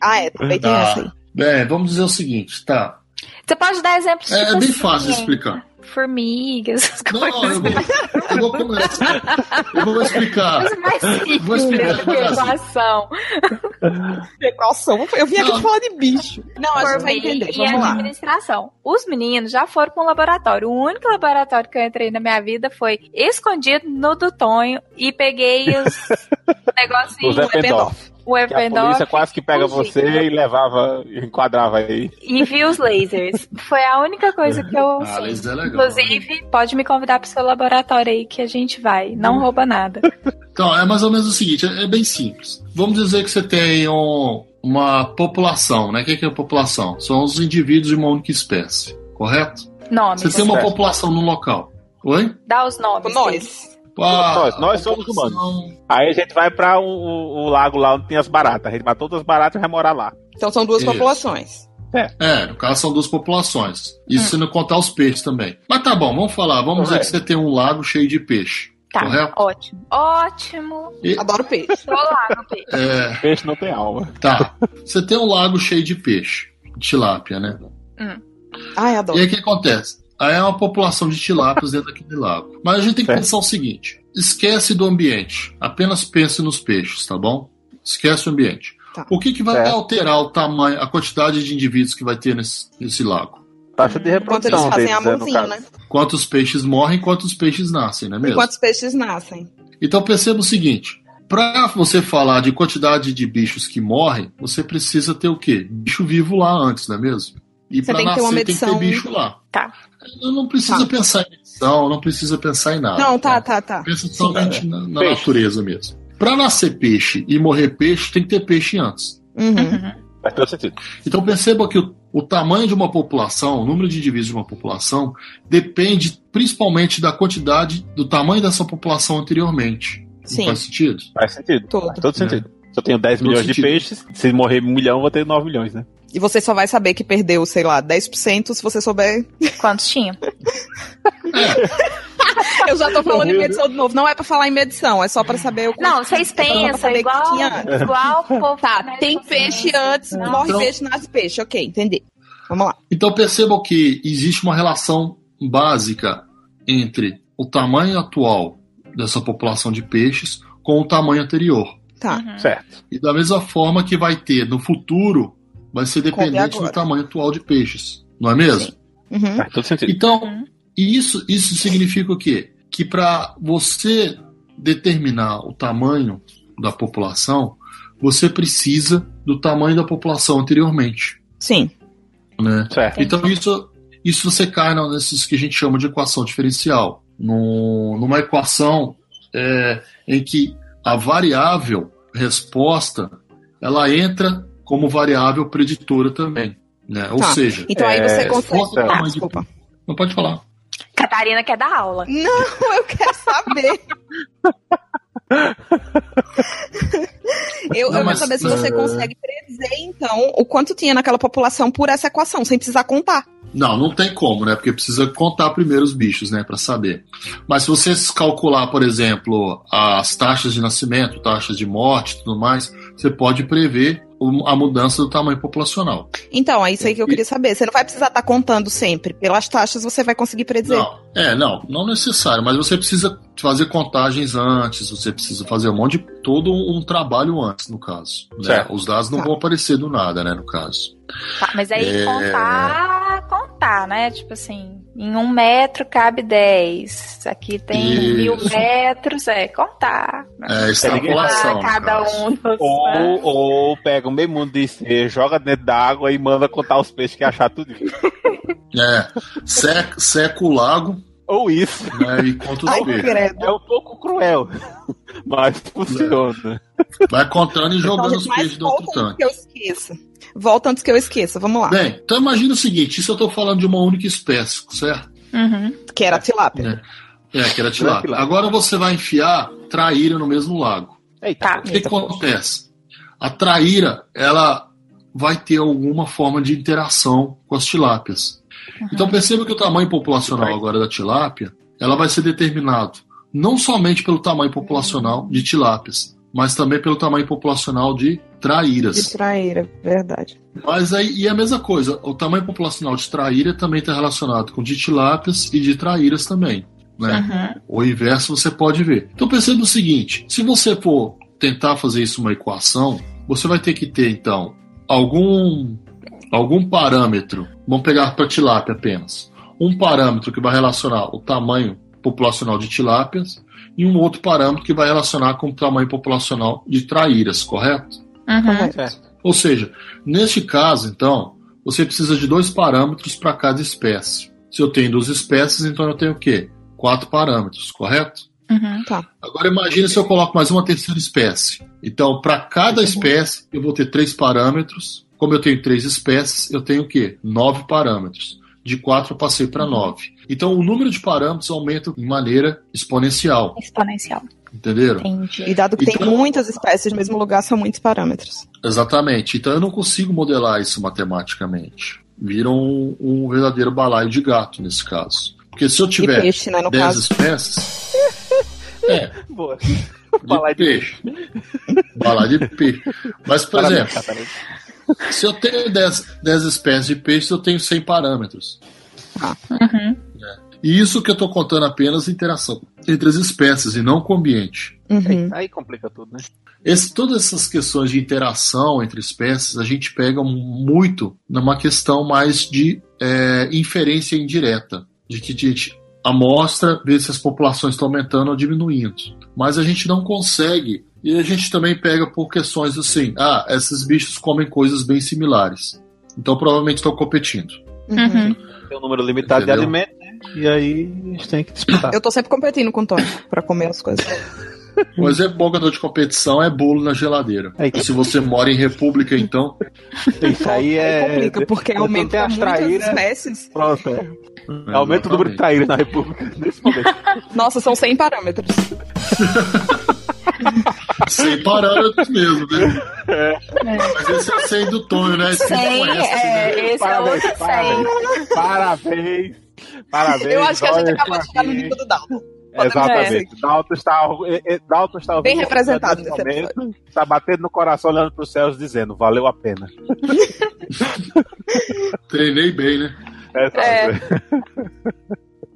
Ah, é. Também tem tá. essa aí. Bem, vamos dizer o seguinte, tá? Você pode dar exemplos É, tipo é bem assim, fácil de explicar formigas, essas não, coisas. Não, eu vou, eu vou começar. Eu vou explicar. Mas mais simples, vou explicar equação. equação. Eu vim aqui não. falar de bicho. Não, a gente vai entender. E Vamos administração. Os meninos já foram para um laboratório. O único laboratório que eu entrei na minha vida foi escondido no do Tonho e peguei os *laughs* negocinhos. Os o Eppendorf. A polícia quase que pega você e levava, enquadrava aí. E viu os lasers. Foi a única coisa que eu. Ah, laser é legal. Inclusive, né? pode me convidar para o seu laboratório aí que a gente vai. Não hum. rouba nada. Então, é mais ou menos o seguinte: é, é bem simples. Vamos dizer que você tem um, uma população, né? O que é a população? São os indivíduos de uma única espécie, correto? Nomes. Você tem uma população no local. Oi? Dá os nomes. Nós. Ah, nós, nós somos humanos. Aí a gente vai para o, o, o, lago lá onde tem as baratas. A gente mata todas as baratas e vai morar lá. Então são duas Isso. populações. É. é, no caso são duas populações. Isso hum. se não contar os peixes também. Mas tá bom, vamos falar. Vamos dizer que você tem um lago cheio de peixe. Tá, correto? ótimo. Ótimo. E... Adoro peixe. *laughs* Tô lá no peixe. É... Peixe não tem alma. Tá. Você tem um lago cheio de peixe. Tilápia, né? Hum. Ai, adoro. E aí o que acontece? Aí é uma população de tilápias dentro daquele lago. Mas a gente tem que pensar o seguinte: esquece do ambiente, apenas pense nos peixes, tá bom? Esquece o ambiente. Tá. O que, que vai é. alterar o tamanho, a quantidade de indivíduos que vai ter nesse, nesse lago? Taxa de reprodução. Quanto eles fazem deles, a né? Quantos peixes morrem, quantos peixes nascem, não é mesmo? E quantos peixes nascem. Então perceba o seguinte: para você falar de quantidade de bichos que morrem, você precisa ter o quê? Bicho vivo lá antes, não é mesmo? E para nascer tem que ter bicho lá. Tá. Não precisa tá. pensar em edição, não precisa pensar em nada. Não, tá, tá, tá. Pensa somente na, na natureza mesmo. Para nascer peixe e morrer peixe, tem que ter peixe antes. Uhum. uhum. Faz todo sentido. Então perceba que o, o tamanho de uma população, o número de indivíduos de uma população, depende principalmente da quantidade, do tamanho dessa população anteriormente. Sim. Não faz sentido? Faz sentido. Todo, faz todo sentido. É. Se eu tenho 10 todo milhões sentido. de peixes, se morrer um milhão, eu vou ter 9 milhões, né? E você só vai saber que perdeu, sei lá, 10% se você souber. Quantos tinha? Eu já tô falando em medição de novo. Não é pra falar em medição, é só pra saber o Não, vocês pensam igual, igual povo, Tá, tem peixe antes, não. morre então, peixe, nasce peixe. Ok, entendi. Vamos lá. Então percebam que existe uma relação básica entre o tamanho atual dessa população de peixes com o tamanho anterior. Tá. Uhum. Certo. E da mesma forma que vai ter no futuro vai ser dependente do tamanho atual de peixes. Não é mesmo? Uhum. Faz todo sentido. Então, Uhum. isso, isso significa o quê? Que para você determinar o tamanho da população, você precisa do tamanho da população anteriormente. Sim. Né? Certo. Então isso, isso você cai nesses que a gente chama de equação diferencial. No, numa equação é, em que a variável resposta ela entra como variável preditora também. Né? Ou Tá. seja, Então aí É, você se consegue. Ah, tamanho de- não pode falar. Catarina quer dar aula. Não, eu quero saber. eu, Não, eu mas, quero saber se você é, consegue predizer, então, o quanto tinha naquela população por essa equação, sem precisar contar. Não, não tem como, né? Porque precisa contar primeiro os bichos, né, Pra saber. Mas se você calcular, por exemplo, as taxas de nascimento, taxas de morte, e tudo mais, você pode prever a mudança do tamanho populacional. Então, é isso aí que eu queria saber. Você não vai precisar estar contando sempre. Pelas taxas você vai conseguir predizer. Não, é, não, não necessário, mas você precisa fazer contagens antes, você precisa fazer um monte de todo um trabalho antes, no caso. né? Os dados não Tá. vão aparecer do nada, né, no caso. Tá, mas aí É. contar, contar, né? Tipo assim, em um metro cabe 10. Aqui tem Isso. mil metros, é contar. É extrapolação. cada um dos. né? Ou, ou pega um meio mundo de joga dentro da água e manda contar os peixes que achar tudo. *laughs* É, seca, seca o lago Ou isso. né, e conta os Ai, peixes. É um pouco cruel. *laughs* Mas funciona. Vai contando e jogando Então, os mas peixes do outro tanque. que eu esqueça. Volta antes que eu esqueça. Vamos lá. Bem, então imagina o seguinte: isso eu tô falando de uma única espécie, certo? Uhum. Que era a tilápia. É, que era tilápia. tilápia. Agora você vai enfiar traíra no mesmo lago. Eita. Tá. O que, que acontece? A traíra, ela vai ter alguma forma de interação com as tilápias. Então perceba que o tamanho populacional agora da tilápia, ela vai ser determinado não somente pelo tamanho populacional de tilápias, mas também pelo tamanho populacional de traíras. De traíra, verdade. Mas aí, e a mesma coisa, o tamanho populacional de traíra também está relacionado com de tilápias e de traíras também. Né? Uhum. O inverso você pode ver. Então perceba o seguinte: se você for tentar fazer isso uma equação, você vai ter que ter então algum algum parâmetro. Vamos pegar para tilápia apenas. Um parâmetro que vai relacionar o tamanho populacional de tilápias e um outro parâmetro que vai relacionar com o tamanho populacional de traíras, correto? Uhum. Correto. Ou seja, neste caso, então, você precisa de dois parâmetros para cada espécie. Se eu tenho duas espécies, então eu tenho o quê? Quatro parâmetros, correto? Uhum. Agora imagine se eu coloco mais uma terceira espécie. Então, para cada espécie, eu vou ter três parâmetros. Como eu tenho três espécies, eu tenho o quê? Nove parâmetros. De quatro eu passei para nove. Então, o número de parâmetros aumenta de maneira exponencial. Exponencial. Entenderam? Entendi. E dado que tem Então- muitas espécies no mesmo lugar, são muitos parâmetros. Exatamente. Então, eu não consigo modelar isso matematicamente. Vira um, um verdadeiro balaio de gato nesse caso. Porque se eu tiver peixe, né, no 10 caso. espécies. *laughs* É, Boa. de Balaio de peixe. Balaio de peixe. Mas, por Parabéns, exemplo, Catarina. se eu tenho 10, 10 espécies de peixes, eu tenho 100 parâmetros. Uhum. E isso que eu estou contando apenas interação entre as espécies e não com o ambiente. Uhum. Aí complica tudo, né? Esse, todas essas questões de interação entre espécies, a gente pega muito numa questão mais de é, inferência indireta. De que a gente amostra, vê se as populações estão aumentando ou diminuindo. Mas a gente não consegue. E a gente também pega por questões assim: ah, esses bichos comem coisas bem similares. Então provavelmente estão competindo. Uhum. Tem um número limitado Entendeu? de alimentos, né? E aí a gente tem que disputar. Eu tô sempre competindo com o Tony pra comer as coisas. *laughs* O exemplo de competição é bolo na geladeira. Eita. Se você mora em república, então. *laughs* Isso aí Aí é. complica, porque Quando aumenta as traíras- espécies. Pronto, é. Aumenta o número de traíras na República nesse momento. *laughs* Nossa, são 100 parâmetros. Sem parâmetros mesmo, né? Mas esse é o 100 do Tonho, né? Esse Cem, não é esse, né? é, esse é outro 100. parabéns, parabéns. *laughs* Parabéns. Eu acho que a gente acabou de chegar no nível do Dalton. Exatamente. Dalton está, Dalton está Bem representado nesse momento, Está batendo no coração, olhando para os céus, dizendo: valeu a pena. *laughs* Treinei bem, né? Exato. É.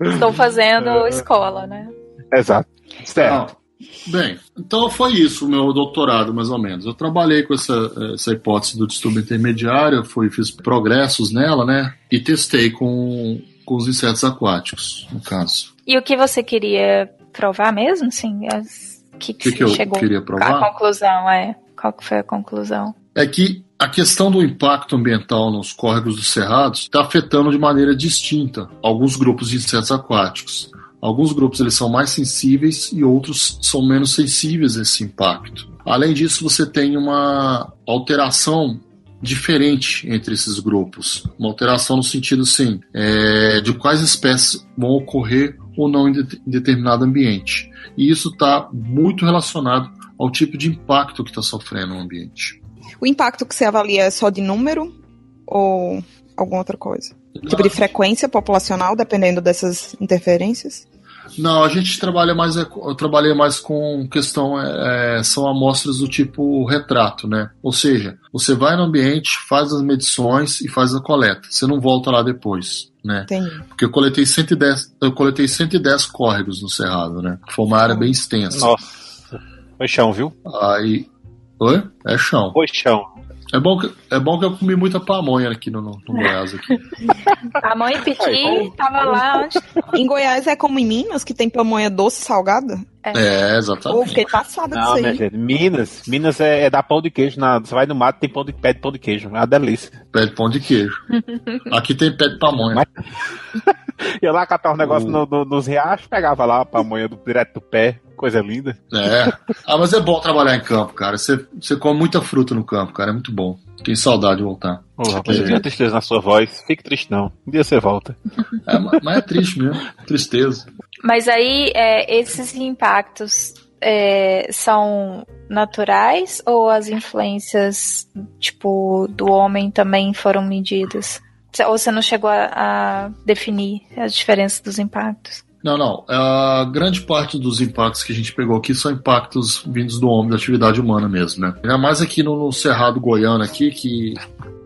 *laughs* Estou fazendo escola, né? Exato. Certo. Não. Bem, então foi isso o meu doutorado, mais ou menos. Eu trabalhei com essa, essa hipótese do distúrbio intermediário, fui, fiz progressos nela, né? E testei com, com os insetos aquáticos, no caso. E o que você queria provar mesmo, assim? As, que, que, que eu chegou queria provar? A conclusão, é. Qual que foi a conclusão? É que a questão do impacto ambiental nos córregos dos cerrados está afetando de maneira distinta alguns grupos de insetos aquáticos. Alguns grupos eles são mais sensíveis e outros são menos sensíveis a esse impacto. Além disso, você tem uma alteração diferente entre esses grupos. Uma alteração no sentido, assim, é, de quais espécies vão ocorrer ou não em, de, em determinado ambiente. E isso está muito relacionado ao tipo de impacto que está sofrendo o ambiente. O impacto que você avalia é só de número ou alguma outra coisa? Tipo de frequência populacional, dependendo dessas interferências? Não, a gente trabalha mais, é, eu trabalhei mais com questão, é, é, são amostras do tipo retrato, né? Ou seja, você vai no ambiente, faz as medições e faz a coleta. Você não volta lá depois, né? Entendi. Porque eu coletei 110, eu coletei 110 córregos no Cerrado, né? Foi uma área bem extensa. Nossa, foi chão, viu? Aí, oi? É chão. Foi chão. É bom, que, é bom que eu comi muita pamonha aqui no, no, no Goiás. Aqui. *laughs* pamonha e piti tava lá onde... Em Goiás é como em Minas, que tem pamonha doce salgada? É, é exatamente. Pô, fiquei passada Não, disso aí. Gente, Minas, Minas é, é dar pão de queijo. Na, você vai no mato tem pão de, pé de pão de queijo. É uma delícia. Pé de pão de queijo. *laughs* aqui tem pé de pamonha. Mas... *laughs* Ia lá catar um negócio no, no, nos riachos, pegava lá a pamonha do, direto do pé. Coisa linda. É. Ah, mas é bom trabalhar em campo, cara. Você, você come muita fruta no campo, cara. É muito bom. Tem saudade de voltar. Ô, rapaz, eu a tristeza na sua voz. Fique triste, não. Um dia você volta. É, mas é triste mesmo. Tristeza. Mas aí, é, esses impactos é, são naturais ou as influências, tipo, do homem também foram medidas? Ou você não chegou a, a definir as diferenças dos impactos? Não, não. A grande parte dos impactos que a gente pegou aqui são impactos vindos do homem, da atividade humana mesmo, né? Ainda mais aqui no, no Cerrado Goiano aqui, que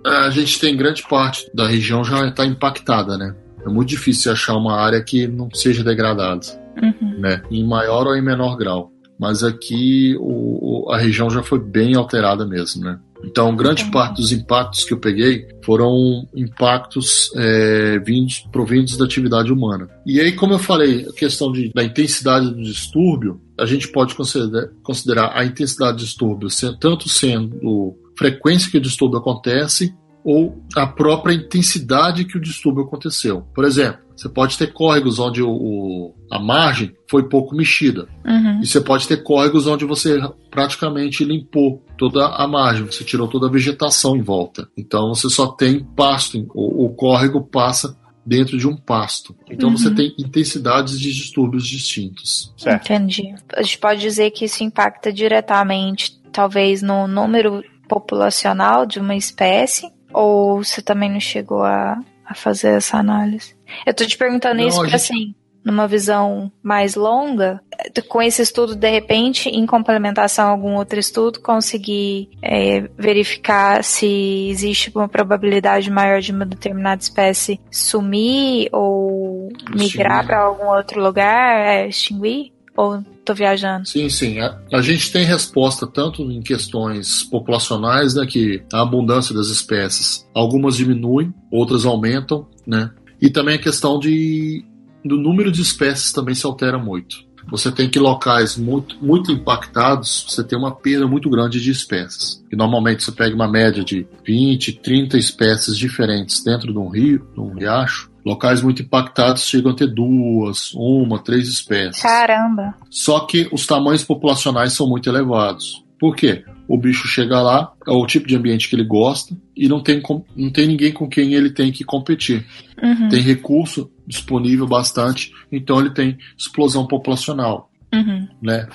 a gente tem grande parte da região já está impactada, né? É muito difícil achar uma área que não seja degradada, uhum. né? Em maior ou em menor grau. Mas aqui o, a região já foi bem alterada mesmo, né? Então, grande parte dos impactos que eu peguei foram impactos é, vindos, provindos da atividade humana. E aí, como eu falei, a questão de, da intensidade do distúrbio, a gente pode considerar, considerar a intensidade do distúrbio tanto sendo frequência que o distúrbio acontece ou a própria intensidade que o distúrbio aconteceu. Por exemplo, você pode ter córregos onde o, o a margem foi pouco mexida. Uhum. E você pode ter córregos onde você praticamente limpou toda a margem, você tirou toda a vegetação em volta. Então você só tem pasto, o, o córrego passa dentro de um pasto. Então uhum. você tem intensidades de distúrbios distintos. Certo. Entendi. A gente pode dizer que isso impacta diretamente, talvez, no número populacional de uma espécie, ou você também não chegou a, a fazer essa análise? Eu tô te perguntando não, isso porque, gente... assim, numa visão mais longa, com esse estudo, de repente, em complementação a algum outro estudo, conseguir é, verificar se existe uma probabilidade maior de uma determinada espécie sumir ou migrar para algum outro lugar, é, extinguir? Ou tô viajando? Sim, sim. A, a, gente tem resposta tanto em questões populacionais, né, que a abundância das espécies, algumas diminuem, outras aumentam, né? E também a questão de do número de espécies também se altera muito. Você tem que locais muito, muito impactados, você tem uma perda muito grande de espécies. E normalmente você pega uma média de 20, 30 espécies diferentes dentro de um rio, de um riacho. Locais muito impactados chegam a ter duas, uma, três espécies. Caramba! Só que os tamanhos populacionais são muito elevados. Por quê? O bicho chega lá, é o tipo de ambiente que ele gosta, e não tem, não tem ninguém com quem ele tem que competir. Uhum. Tem recurso disponível bastante, então ele tem explosão populacional. Uhum. Né?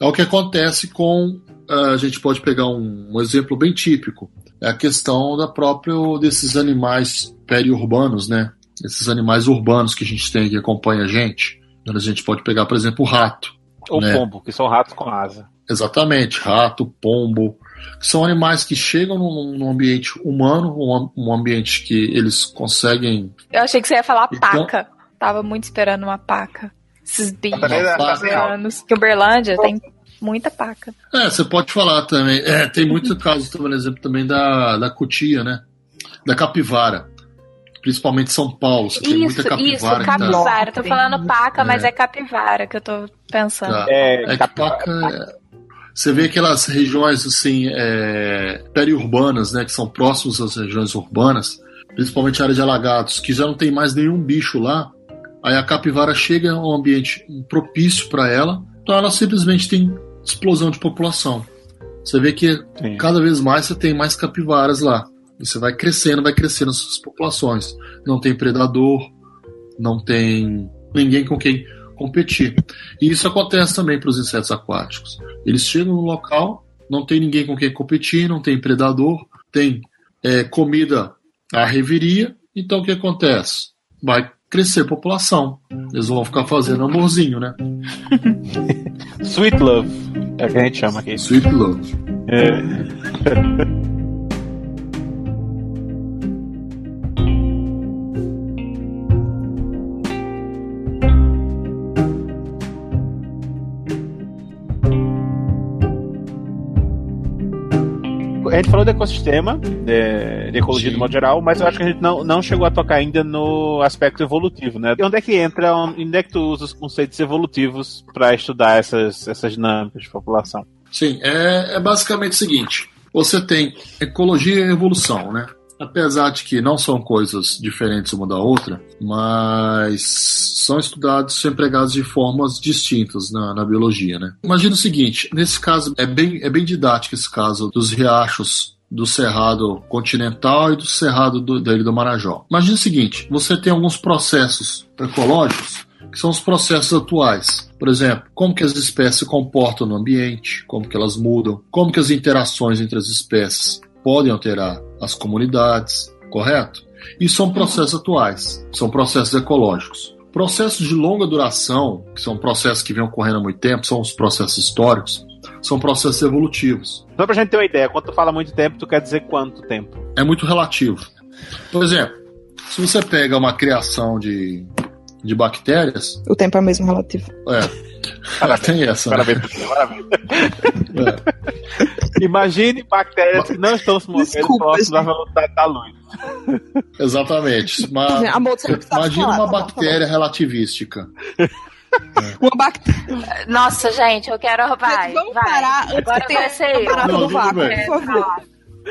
É o que acontece com. A gente pode pegar um, um exemplo bem típico. É a questão da própria desses animais periurbanos, né? Esses animais urbanos que a gente tem que acompanha a gente. A gente pode pegar, por exemplo, o rato. Ou né? pombo, que são ratos com asa. Exatamente, rato, pombo, que são animais que chegam num, num ambiente humano, um, um, ambiente que eles conseguem. Eu achei que você ia falar então... paca. Tava muito esperando uma paca. Esses bichos anos. Que Uberlândia tem muita paca. É, você pode falar também. É, tem muitos casos, por exemplo, também da, da cutia, né? Da capivara. Principalmente São Paulo. Você isso, tem muita capivara. Isso, capivara. Tá... Tô falando paca, é. mas é capivara que eu tô pensando. Tá. É, é que paca. É- você vê aquelas regiões assim é, periurbanas, né, que são próximas às regiões urbanas, principalmente a área de alagados, que já não tem mais nenhum bicho lá. Aí a capivara chega a um ambiente propício para ela, então ela simplesmente tem explosão de população. Você vê que Sim. cada vez mais você tem mais capivaras lá. Você vai crescendo, vai crescendo as suas populações. Não tem predador, não tem ninguém com quem competir. E isso acontece também para os insetos aquáticos. Eles chegam no local, não tem ninguém com quem competir, não tem predador, tem é, comida à reviria, então o que acontece? Vai crescer a população. Eles vão ficar fazendo amorzinho, né? *laughs* Sweet love. É o que a gente chama aqui. Sweet love. É. *laughs* gente falou do ecossistema, de, de ecologia Sim. de modo geral, mas eu acho que a gente não, não chegou a tocar ainda no aspecto evolutivo, né? E onde é que entra, onde é que tu usa os conceitos evolutivos para estudar essas, essas dinâmicas de população? Sim, é, é basicamente o seguinte: você tem ecologia e evolução, né? Apesar de que não são coisas diferentes uma da outra, mas são estudados, são empregados de formas distintas na, na biologia, né? Imagina o seguinte, nesse caso é bem, é bem didático esse caso dos riachos do Cerrado Continental e do Cerrado do, da Ilha do Marajó. Imagina o seguinte: você tem alguns processos ecológicos que são os processos atuais. Por exemplo, como que as espécies se comportam no ambiente, como que elas mudam, como que as interações entre as espécies podem alterar as comunidades, correto? E são processos atuais, são processos ecológicos. Processos de longa duração, que são processos que vêm ocorrendo há muito tempo, são os processos históricos, são processos evolutivos. Só pra gente ter uma ideia, quando tu fala muito tempo, tu quer dizer quanto tempo? É muito relativo. Por exemplo, se você pega uma criação de, de bactérias. O tempo é mesmo relativo. É. Parabéns, Tem essa. Parabéns, né? parabéns. É. Imagine bactérias que não estão se movendo próximo da velocidade da luz. Exatamente. Uma, imagina uma bactéria relativística. *laughs* Uma bactéria. Nossa, gente, eu quero. Vai, vamos vai. parar Agora vai ser eu. Não, vácuo, por favor.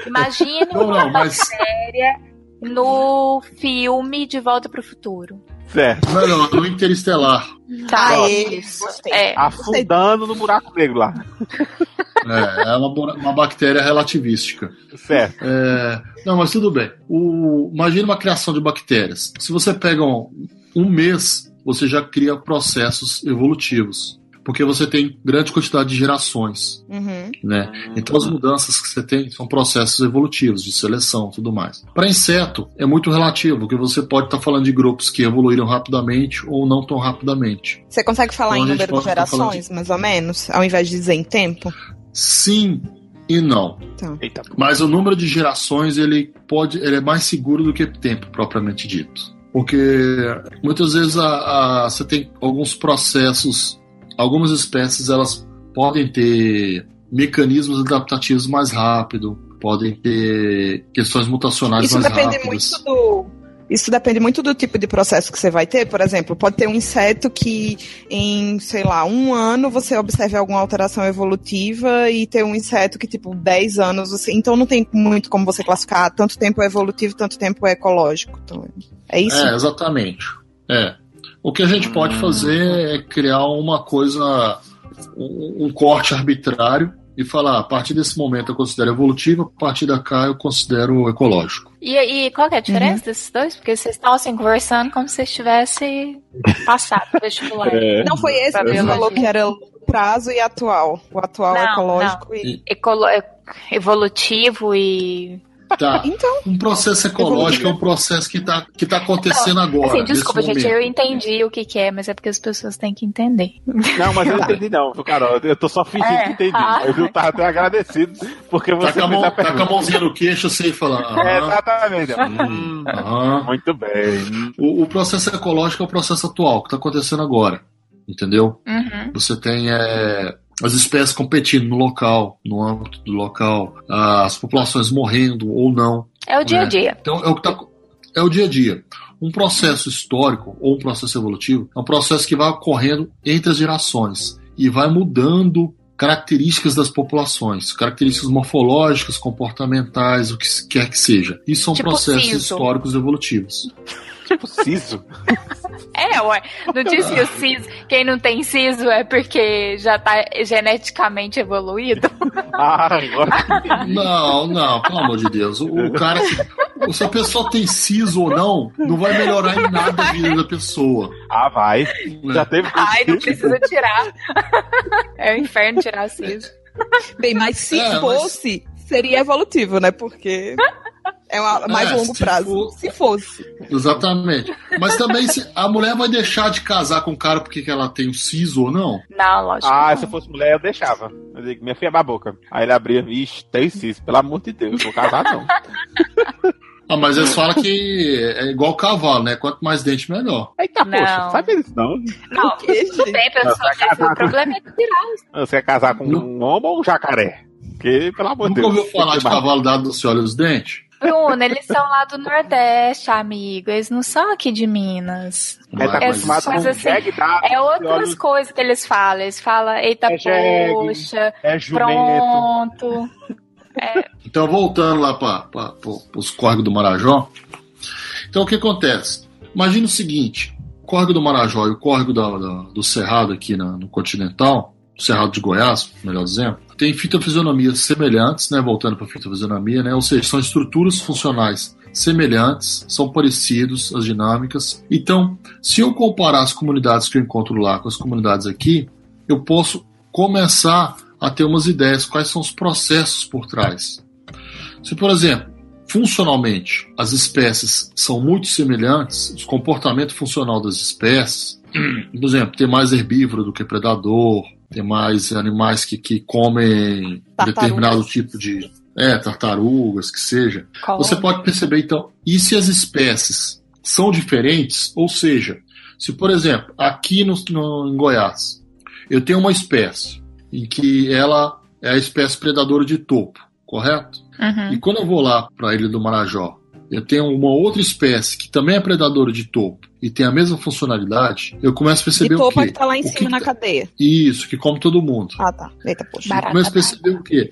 Imagine não, uma não, bactéria mas... no filme De Volta para o Futuro. Certo. Não, não, no Interestelar. Tá, é isso. É. Afundando no buraco negro lá. É, é uma, uma bactéria relativística. Certo. É, não, mas tudo bem. O, imagina uma criação de bactérias. Se você pega um, um mês, você já cria processos evolutivos porque você tem grande quantidade de gerações, uhum. né? Então as mudanças que você tem são processos evolutivos de seleção, tudo mais. Para inseto é muito relativo, porque você pode estar tá falando de grupos que evoluíram rapidamente ou não tão rapidamente. Você consegue falar então, em número de gerações, de... mais ou menos, ao invés de dizer em tempo? Sim, e não. Então. Mas o número de gerações ele pode, ele é mais seguro do que tempo propriamente dito, porque muitas vezes a, a, você tem alguns processos algumas espécies elas podem ter mecanismos adaptativos mais rápido, podem ter questões mutacionais Isso mais depende rápidas. Muito do... Isso depende muito do tipo de processo que você vai ter. Por exemplo, pode ter um inseto que em, sei lá, um ano você observe alguma alteração evolutiva e ter um inseto que, tipo, 10 anos, você... então não tem muito como você classificar tanto tempo é evolutivo, tanto tempo é ecológico. Então, é isso? É, exatamente. É. O que a gente pode fazer é criar uma coisa, um, um corte arbitrário e falar, a partir desse momento eu considero evolutivo, a partir da cá eu considero ecológico. E, e qual é a diferença uhum. desses dois? Porque vocês estão assim conversando como se estivesse passado vestibular. *laughs* É. Não foi esse que você falou que era prazo e atual. O atual não, ecológico não. e. Ecolo evolutivo e Tá. *laughs* Então, um processo ecológico é um processo que está que tá acontecendo não, agora. Assim, desculpa, gente, eu entendi o que, que, é, mas é porque as pessoas têm que entender. Não, mas eu não entendi, não, Carol. Eu tô só fingindo é, que entendi. Ah. Eu tava até agradecido porque você. Tá com, a mão, tá com a mãozinha no queixo sem falar. *laughs* É, exatamente. Hum, Muito bem. O, o processo ecológico é o processo atual, que está acontecendo agora. entendeu? Uhum. Você tem é, as espécies competindo no local, no âmbito do local, as populações morrendo ou não. É o dia a né? dia. Então é o que tá, é o dia a dia. Um processo histórico ou um processo evolutivo é um processo que vai ocorrendo entre as gerações e vai mudando características das populações, características morfológicas, comportamentais, o que quer que seja. Isso são Tipo processos históricos evolutivos. Tipo siso. É, ué. Não disse que o siso, quem não tem siso é porque já tá geneticamente evoluído? *laughs* Ah, agora. Não, não, pelo amor de Deus. O, o cara, se a pessoa tem siso ou não, não vai melhorar em nada a vida da pessoa. Ah, vai. né? Já teve. Ai, não precisa tirar. *laughs* É o inferno tirar siso. Bem, mas se É, mas- fosse, seria evolutivo, né? Porque é uma- mais É, longo se prazo. for- Se fosse. Exatamente. Mas também se a mulher vai deixar de casar com o cara porque que ela tem o siso ou não? Não, lógico. Ah, que se eu não. fosse mulher, eu deixava. Eu digo, minha filha é boca. Aí ele abria, ixi, tem siso, pelo amor de Deus, vou casar não. *laughs* Ah, mas eles falam que é igual cavalo, né? Quanto mais dente, melhor. Eita, Não. poxa, sabe isso não? Não, Que tudo bem, pessoal. O problema é tirar. Você quer casar com Não. um homem ou um jacaré? Porque, pelo amor de Nunca Deus. ouviu falar de cavalo dado no se olha os dentes? Bruno, eles são lá do Nordeste, amigo. Eles não são aqui de Minas. É, tá É com assim, da- É outras coisas que eles falam. Eles falam, eita É jegue, poxa, É pronto. *laughs* Então, voltando lá para os córregos do Marajó. Então, o que acontece? Imagina o seguinte: o córrego do Marajó e o córrego da- da- do Cerrado aqui na- no Continental, o Cerrado de Goiás, melhor dizendo, tem fitofisionomias semelhantes, né? Voltando para fitofisionomia, né? Ou seja, são estruturas funcionais semelhantes, são parecidos as dinâmicas. Então, se eu comparar as comunidades que eu encontro lá com as comunidades aqui, eu posso começar a ter umas ideias quais são os processos por trás. Se, por exemplo, funcionalmente as espécies são muito semelhantes, o comportamento funcional das espécies, por exemplo, tem mais herbívoro do que predador, tem mais animais que, que comem determinado tipo de. É, tartarugas, que seja. Você pode perceber, então, e se as espécies são diferentes? Ou seja, se, por exemplo, aqui no, no- em Goiás, eu tenho uma espécie em que ela é a espécie predadora de topo, correto? Uhum. E quando eu vou lá para a Ilha do Marajó, eu tenho uma outra espécie que também é predadora de topo e tem a mesma funcionalidade, eu começo a De perceber o topo é quê? que tá lá em O que cima que na tá- cadeia. Isso, que come todo mundo. Ah, tá. Eita, poxa. Eu Barata começo a perceber o quê?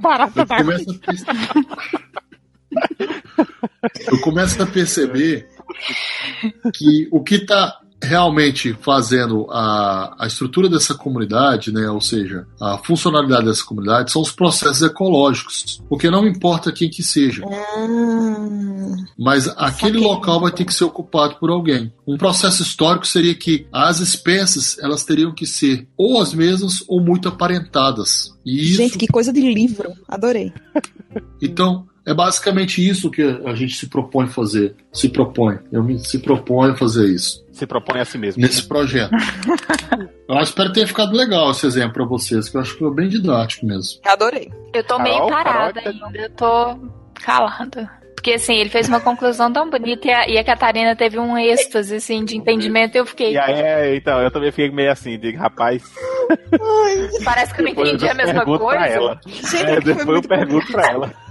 Barata Eu começo a perceber... *laughs* *laughs* eu começo a perceber que o que está realmente fazendo a, a estrutura dessa comunidade, né, ou seja, a funcionalidade dessa comunidade, são os processos ecológicos. Porque não importa quem que seja, Ah, mas aquele local vai ter que ser ocupado por alguém. Um processo histórico seria que as espécies elas teriam que ser ou as mesmas ou muito aparentadas. E isso Gente, que coisa de livro. Adorei. Então, é basicamente isso que a gente se propõe fazer. Se propõe. Eu me se proponho a fazer isso. Se propõe a si mesmo. Nesse projeto. *laughs* eu espero que tenha ficado legal esse exemplo para vocês, que eu acho que foi bem didático mesmo. Adorei. Eu tô meio Carol, parada Carol, ainda. Eu tô calada. Porque assim, ele fez uma conclusão tão bonita e a, e a Catarina teve um êxtase assim, de entendimento e eu fiquei. E aí, é, então, eu também fiquei meio assim, digo, rapaz. Parece que eu não entendi a mesma coisa. Pra ela. Gente, É, foi depois eu pergunto pra ela.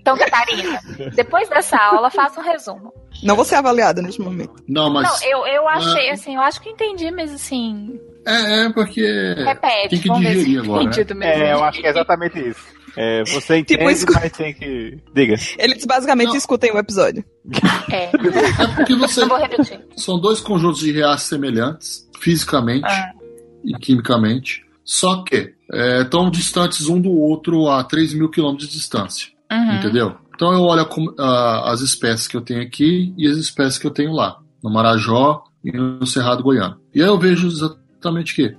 Então, Catarina, depois dessa aula, faça um resumo. Não vou ser avaliada neste momento. Não, mas. Não, eu, eu achei, assim, eu acho que entendi, mas assim. É, é porque. repete, tem que vamos ver se digerir agora, né? É, eu acho que é exatamente isso. É, você entende, Tipo isso- mas tem que. Diga. Eles basicamente Não. escutem o episódio. É, É porque você. não vou repetir. São dois conjuntos de reais semelhantes, fisicamente Ah. e quimicamente, só que é, estão distantes um do outro a 3 mil quilômetros de distância. Uhum. Entendeu? Então eu olho a a- as espécies que eu tenho aqui e as espécies que eu tenho lá, no Marajó e no Cerrado Goiano. E aí eu vejo exatamente o quê?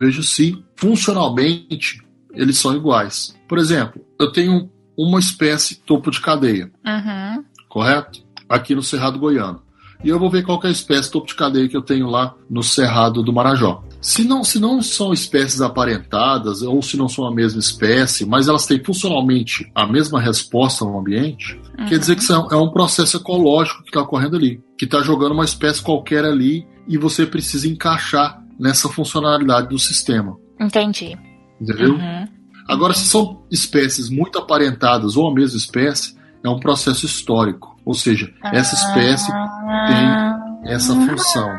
Vejo se funcionalmente eles são iguais. Por exemplo, eu tenho uma espécie topo de cadeia, Uhum. correto? Aqui no Cerrado Goiano. E eu vou ver qual é a espécie topo de cadeia que eu tenho lá no Cerrado do Marajó. Se não, se não são espécies aparentadas, ou se não são a mesma espécie, mas elas têm funcionalmente a mesma resposta ao ambiente, Uhum. quer dizer que são- é um processo ecológico que está ocorrendo ali, que está jogando uma espécie qualquer ali e você precisa encaixar nessa funcionalidade do sistema. Entendi. Entendeu? Uhum. Agora, se são espécies muito aparentadas ou a mesma espécie, é um processo histórico. Ou seja, essa espécie tem essa função.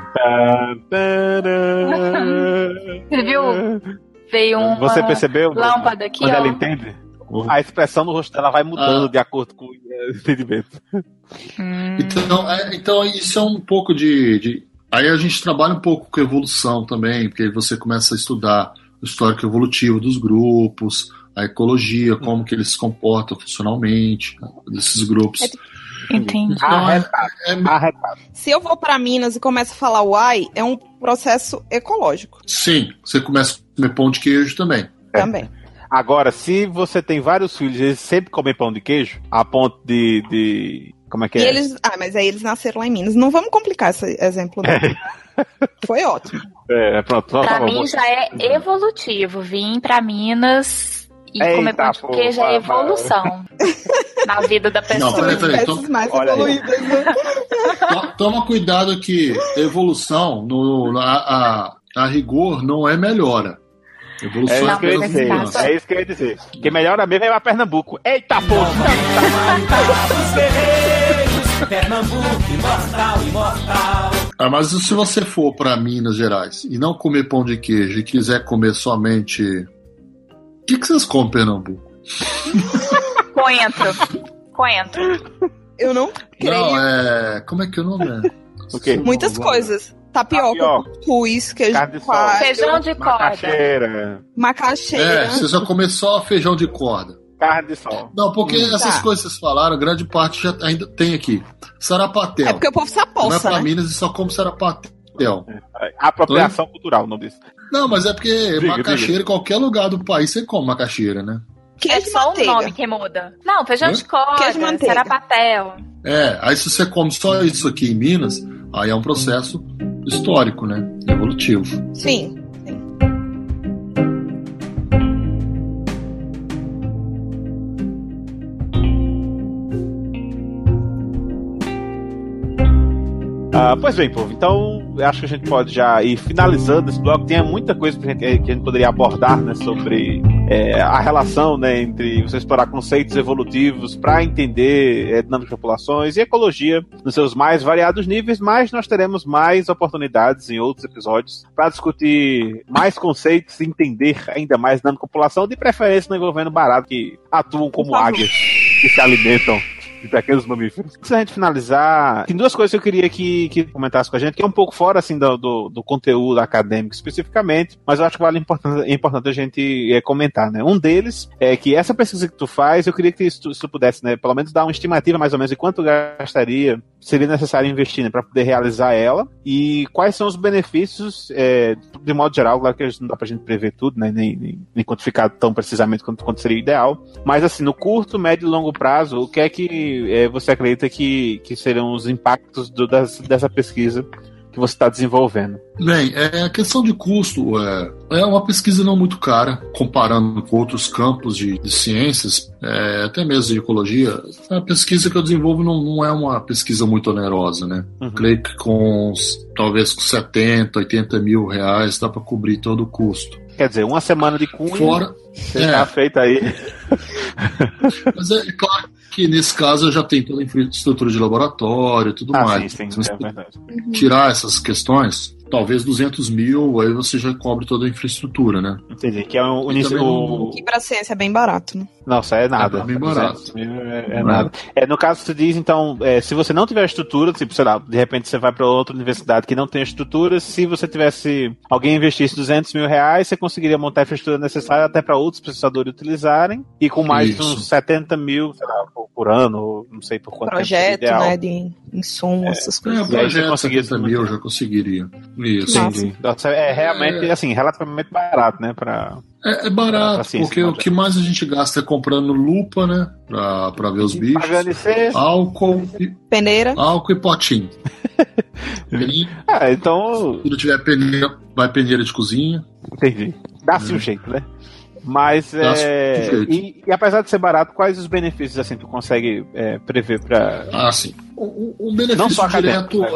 Você viu? Veio uma Você percebeu? lâmpada aqui, quando ó. ela entende? A expressão no rosto dela vai mudando Ah. de acordo com o entendimento. Hum. Então, é, então isso é um pouco de, de- Aí a gente trabalha um pouco com evolução também, porque aí você começa a estudar o histórico evolutivo dos grupos, a ecologia, como que eles se comportam funcionalmente, desses grupos. Entendi. É, é- Arretado. Se eu vou pra Minas e começo a falar uai, é um processo ecológico sim, você começa a comer pão de queijo também. também. Agora, se você tem vários filhos e eles sempre comem pão de queijo, a ponto de. de como é que E é? eles. Ah, mas aí eles nasceram lá em Minas. Não vamos complicar esse exemplo, não. Foi ótimo. É, pronto, só Pra tá bom. mim já é evolutivo. Vim pra Minas e Eita, comer pão de pô, queijo é vai, vai. evolução *laughs* na vida da pessoa. Não, peraí, peraí. Então- mais olha evoluídas. né? To- Toma cuidado que evolução, no, a, a, a rigor, não é melhora. É Evolução isso que eu ia dizer. É isso que eu ia dizer. Quem melhora mesmo é pra Pernambuco. Eita, porra! Pernambuco, imortal, imortal. Ah, mas se você for para Minas Gerais e não comer pão de queijo e quiser comer somente. O que, que vocês comem em Pernambuco? Coentro. Coentro. Eu não creio. Não, é. Como é que é o nome? O quê? Muitas coisas. Tapioca, Tapioca. queijo Carne de coalho, Feijão de corda. Macaxeira, macaxeira. É, você só comer só feijão de corda. carne de sol. Não, porque Hum, essas tá. coisas que vocês falaram, grande parte já ainda tem aqui. Sarapatel. É porque o povo se Vai aposta, pra né? Minas e só come sarapatel. Apropriação cultural, o nome disso. Não, mas é porque Diga, macaxeira, em qualquer lugar do país você come macaxeira, né? É Queijo de só o manteiga. nome que muda. Não, feijão Hã? de corda, sarapatel. É, aí se você come só isso aqui em Minas, aí é um processo histórico, né? Evolutivo. Sim. Ah, pois bem, povo, então acho que a gente pode já ir finalizando esse bloco. Tem muita coisa que a gente, que a gente poderia abordar né, sobre é, a relação né, entre você explorar conceitos evolutivos para entender é, dinâmica de populações e ecologia nos seus mais variados níveis, mas nós teremos mais oportunidades em outros episódios para discutir mais conceitos e entender ainda mais dinâmica de população, de preferência não envolvendo barato que atuam como águias que se alimentam de pequenos mamíferos. Antes da gente finalizar, tem duas coisas que eu queria que, que comentasse com a gente, que é um pouco fora assim do, do, do conteúdo acadêmico especificamente, mas eu acho que vale importante, é importante a gente é, comentar, né? Um deles é que essa pesquisa que tu faz, eu queria que tu, se tu pudesse, né, pelo menos dar uma estimativa mais ou menos de quanto gastaria, seria necessário investir né, para poder realizar ela. E quais são os benefícios, é, de modo geral, claro que não dá pra gente prever tudo, né, nem, nem, nem quantificar tão precisamente quanto, quanto seria ideal, mas assim, no curto, médio e longo prazo, o que é que é, você acredita que, que serão os impactos do, das, dessa pesquisa que você está desenvolvendo? Bem, é, a questão de custo é, é uma pesquisa não muito cara, comparando com outros campos de, de ciências, é, até mesmo de ecologia. A pesquisa que eu desenvolvo não, não é uma pesquisa muito onerosa, né? Uhum. Creio que com talvez com 70, 80 mil reais dá para cobrir todo o custo. Quer dizer, uma semana de cunha, Fora, você é. tá feita aí. *laughs* mas é claro que nesse caso já tem toda a infraestrutura de laboratório e tudo Ah, mais. sim, sim, é verdade. tirar essas questões, talvez 200 mil, aí você já cobre toda a infraestrutura, né? Entendi. Que é um, E também o, Que pra ciência é bem barato, né? Nossa, é nada. É bem barato. É, é nada. É, no caso, você diz, então, é, se você não tiver estrutura, tipo, sei lá, de repente você vai para outra universidade que não tem estrutura, se você tivesse, alguém investisse 200 mil reais, você conseguiria montar a infraestrutura necessária até para outros pesquisadores utilizarem, e com mais de Isso. uns 70 mil, sei lá, por, por ano, ou não sei por quanto Projeto, tempo ideal. né? De insumo, essas É, coisas. você projeto conseguia 70 mil eu já conseguiria. Isso. Entendi. É realmente, assim, relativamente barato, né, pra... É, é Pra barato, ciência, porque o pode. que mais a gente gasta é comprando lupa, né? Pra, pra ver os bichos. Álcool, e- Peneira. álcool e potinho. *laughs* Peneira, ah, então, Se não tiver peneira, vai peneira de cozinha. entendi. Dá-se um jeito, né? Mas, é, e, e, apesar de ser barato, quais os benefícios assim tu consegue é, prever para? Ah, sim. O, o benefício Não só direto né,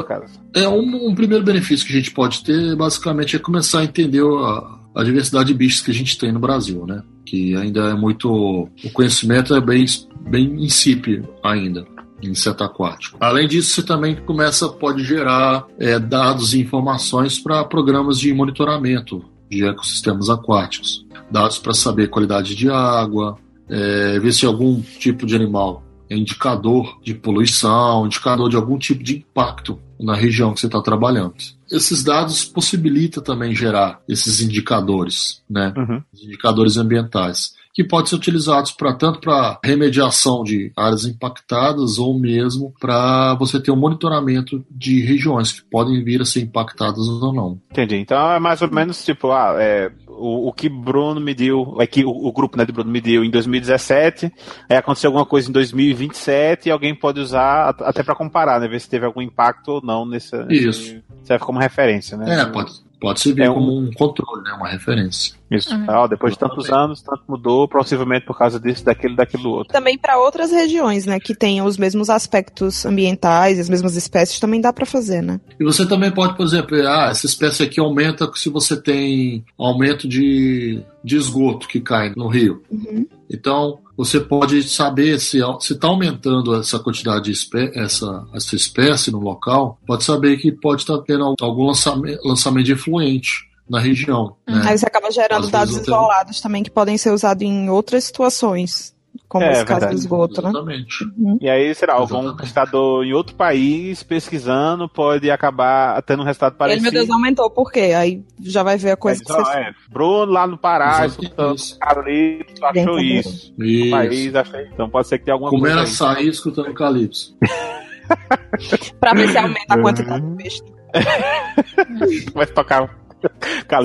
é um, um, primeiro benefício que a gente pode ter, basicamente, é começar a entender a, a diversidade de bichos que a gente tem no Brasil, né? Que ainda é muito, o conhecimento é bem, bem insípido ainda inseto aquático. Além disso, você também começa pode gerar é, dados e informações para programas de monitoramento de ecossistemas aquáticos, dados para saber qualidade de água, é, ver se algum tipo de animal é indicador de poluição, indicador de algum tipo de impacto na região que você está trabalhando. Esses dados possibilitam também gerar esses indicadores, né? Uhum. Indicadores ambientais que podem ser utilizados para tanto para remediação de áreas impactadas ou mesmo para você ter um monitoramento de regiões que podem vir a ser impactadas ou não. Entendi. Então é mais ou menos tipo, ah, é, o, o que Bruno mediu, é que o, o, grupo né, de Bruno mediu em 2017, aí aconteceu alguma coisa em 2027 e alguém pode usar até para comparar, né? Ver se teve algum impacto ou não nesse. Isso. Serve como referência, né? É, pode, pode servir é um... como um controle, né? Uma referência. Isso. Uhum. Ah, depois de tantos anos, tanto mudou, possivelmente por causa disso, daquele, daquilo outro. Também para outras regiões, né, que tenham os mesmos aspectos ambientais, as mesmas espécies, também dá para fazer, né? E você também pode, por exemplo, ah, essa espécie aqui aumenta se você tem aumento de, de esgoto que cai no rio. Uhum. Então, você pode saber se está aumentando essa quantidade de espé essa, essa espécie no local, pode saber que pode estar tá tendo algum lançamento, lançamento de efluente na região. Uhum. Né? Aí você acaba gerando Às dados isolados também que podem ser usados em outras situações. Como é, esse caso do esgoto, né? Exatamente. né? Uhum. E aí, será, algum pesquisador em outro país pesquisando pode acabar tendo um resultado parecido. Ele, meu Deus, aumentou, por quê? Aí já vai ver a coisa que você... É, Bruno lá no Pará, escutando Calypso, achou isso. isso. O país achou Então pode ser que tenha alguma Comendo coisa. Comendo açaí escutando Calypso. *laughs* pra ver se aumenta a quantidade de peixe. *laughs* Vai tocar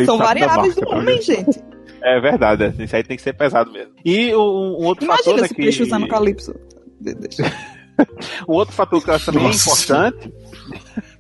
São variáveis do homem, gente. É verdade, é. isso aí tem que ser pesado mesmo. E um, um outro Imagina fator. Imagina esse que... peixe usando calypso. um *laughs* outro fator que eu acho também Nossa. importante. *laughs*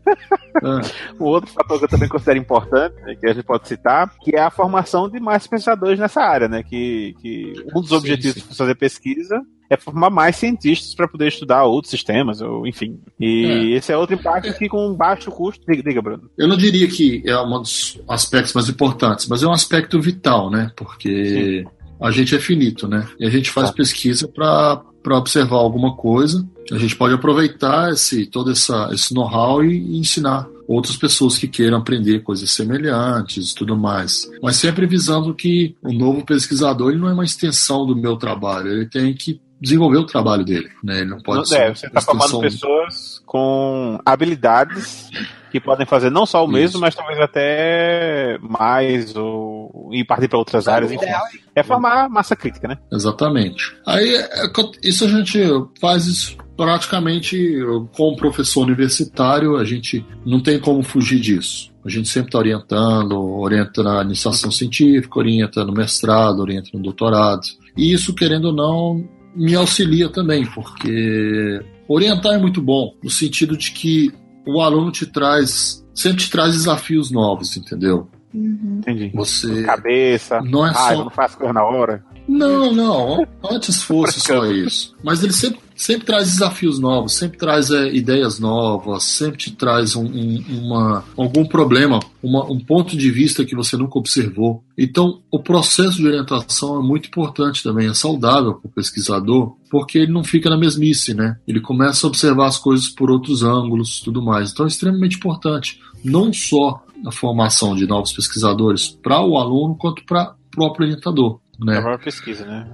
Ah. o outro fator que eu também considero importante, né, que a gente pode citar, que é a formação de mais pesquisadores nessa área, né? Que, que um dos objetivos de fazer pesquisa é formar mais cientistas para poder estudar outros sistemas, ou enfim. E é. esse é outro impacto que com baixo custo. Diga, diga, Bruno. Eu não diria que é um dos aspectos mais importantes, mas é um aspecto vital, né? Porque Sim. a gente é finito, né? E a gente faz tá. pesquisa para observar alguma coisa. A gente pode aproveitar esse, todo essa, esse know-how e, e ensinar outras pessoas que queiram aprender coisas semelhantes e tudo mais. Mas sempre visando que o novo pesquisador ele não é uma extensão do meu trabalho, ele tem que desenvolver o trabalho dele. Né? Ele não pode não ser. você está formando pessoas com habilidades que podem fazer não só o mesmo, Isso. mas talvez até mais ou e partir para outras áreas. Enfim. É formar massa crítica, né? Exatamente. Aí é isso a gente faz isso praticamente com o professor universitário, a gente não tem como fugir disso. A gente sempre está orientando, orienta na iniciação científica, orienta no mestrado, orienta no doutorado. E isso, querendo ou não, me auxilia também, porque orientar é muito bom, no sentido de que o aluno te traz, sempre te traz desafios novos, entendeu? Uhum. Entendi. Você. Cabeça. Não é ah, só. não faço coisa na hora. Não, não. Antes fosse só isso. Mas ele sempre, sempre traz desafios novos, sempre traz é, ideias novas, sempre te traz um, um, uma, algum problema, uma, um ponto de vista que você nunca observou. Então, o processo de orientação é muito importante também, é saudável para o pesquisador, porque ele não fica na mesmice, né? Ele começa a observar as coisas por outros ângulos, tudo mais. Então, é extremamente importante, não só a formação de novos pesquisadores para o aluno, quanto para o próprio orientador. Né? É uma pesquisa, né?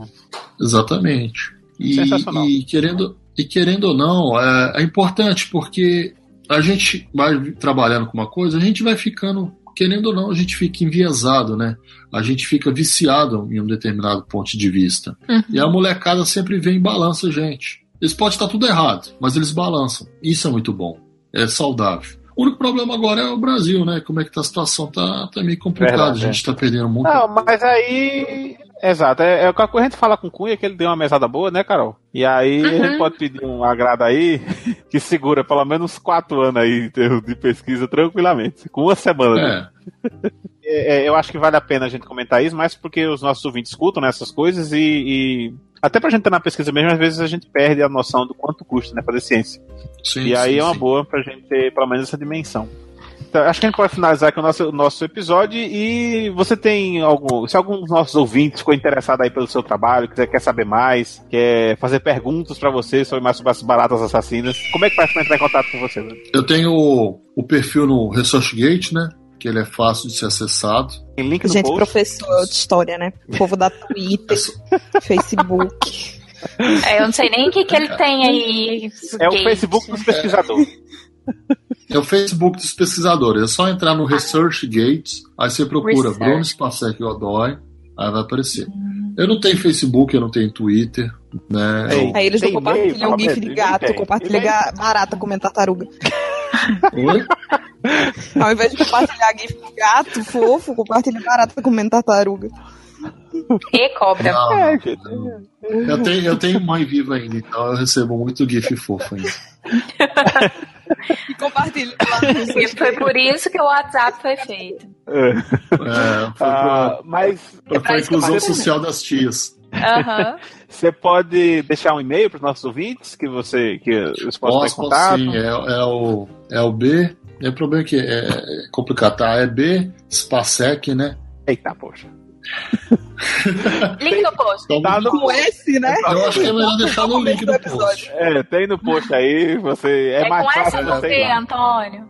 Exatamente. E, e, querendo, e querendo ou não, é, é importante porque a gente vai trabalhando com uma coisa, a gente vai ficando, querendo ou não, a gente fica enviesado, né? A gente fica viciado em um determinado ponto de vista. Uhum. E a molecada sempre vem e balança a gente. Eles podem estar tudo errado, mas eles balançam. Isso é muito bom. É saudável. O único problema agora é o Brasil, né? Como é que tá a situação? Tá, tá meio complicado, Verdade, a gente é. tá perdendo muito. Não, mas aí Exato, é, é o que a gente fala com o Cunha, que ele deu uma mesada boa, né, Carol? E aí uhum. a gente pode pedir um agrado aí *laughs* que segura pelo menos quatro anos aí de pesquisa tranquilamente, com uma semana. É. é, eu acho que vale a pena a gente comentar isso, mas porque os nossos ouvintes escutam né, essas coisas e, e até pra gente estar na pesquisa mesmo, às vezes a gente perde a noção do quanto custa, né, fazer ciência. Sim, e aí sim, é uma sim. boa pra gente ter pelo menos essa dimensão. Então, acho que a gente pode finalizar aqui o nosso, nosso episódio e você tem algum. Se algum dos nossos ouvintes ficou interessado aí pelo seu trabalho, quiser, quer saber mais, quer fazer perguntas pra você sobre mais sobre as baratas assassinas, como é que faz pra entrar em contato com você? Né? Eu tenho o, o perfil no ResearchGate, né? Que ele é fácil de ser acessado. Tem link no Gente, post. professor de história, né? O povo da Twitter, *laughs* Facebook. É, eu não sei nem o que, que ele tem aí. É o. Facebook dos pesquisadores. É o Facebook dos pesquisadores. É só entrar no ResearchGate, aí você procura Research. Bruno Spacek Godoy, aí vai aparecer. Eu não tenho Facebook, eu não tenho Twitter, né? Eu- Aí eles não Tem compartilham o GIF de gato, Tem. compartilham ga- barata comendo tartaruga. Oi? *laughs* Ao invés de compartilhar GIF de gato fofo, compartilha barata comendo tartaruga. E cobra. Não, É, não. gente. Eu tenho, eu tenho mãe viva ainda, então eu recebo muito GIF fofo ainda. *laughs* E compartilha lá E foi por isso que o WhatsApp foi feito. É. É, foi pra, Ah, mas pra, pra É isso que eu inclusão falei. social das tias. Aham. você pode deixar um e-mail para os nossos ouvintes que você que eles possam Posso, ter contato. sim. É, é o, é o B. É o problema que é, é complicado, tá? É B, Spacek, né? Eita, poxa. *laughs* Link no post. Tá no Com S, né? eu acho que é melhor deixar no link do episódio. post. É, tem no post aí, você é, É, mais com fácil essa você você, ir lá. Antônio.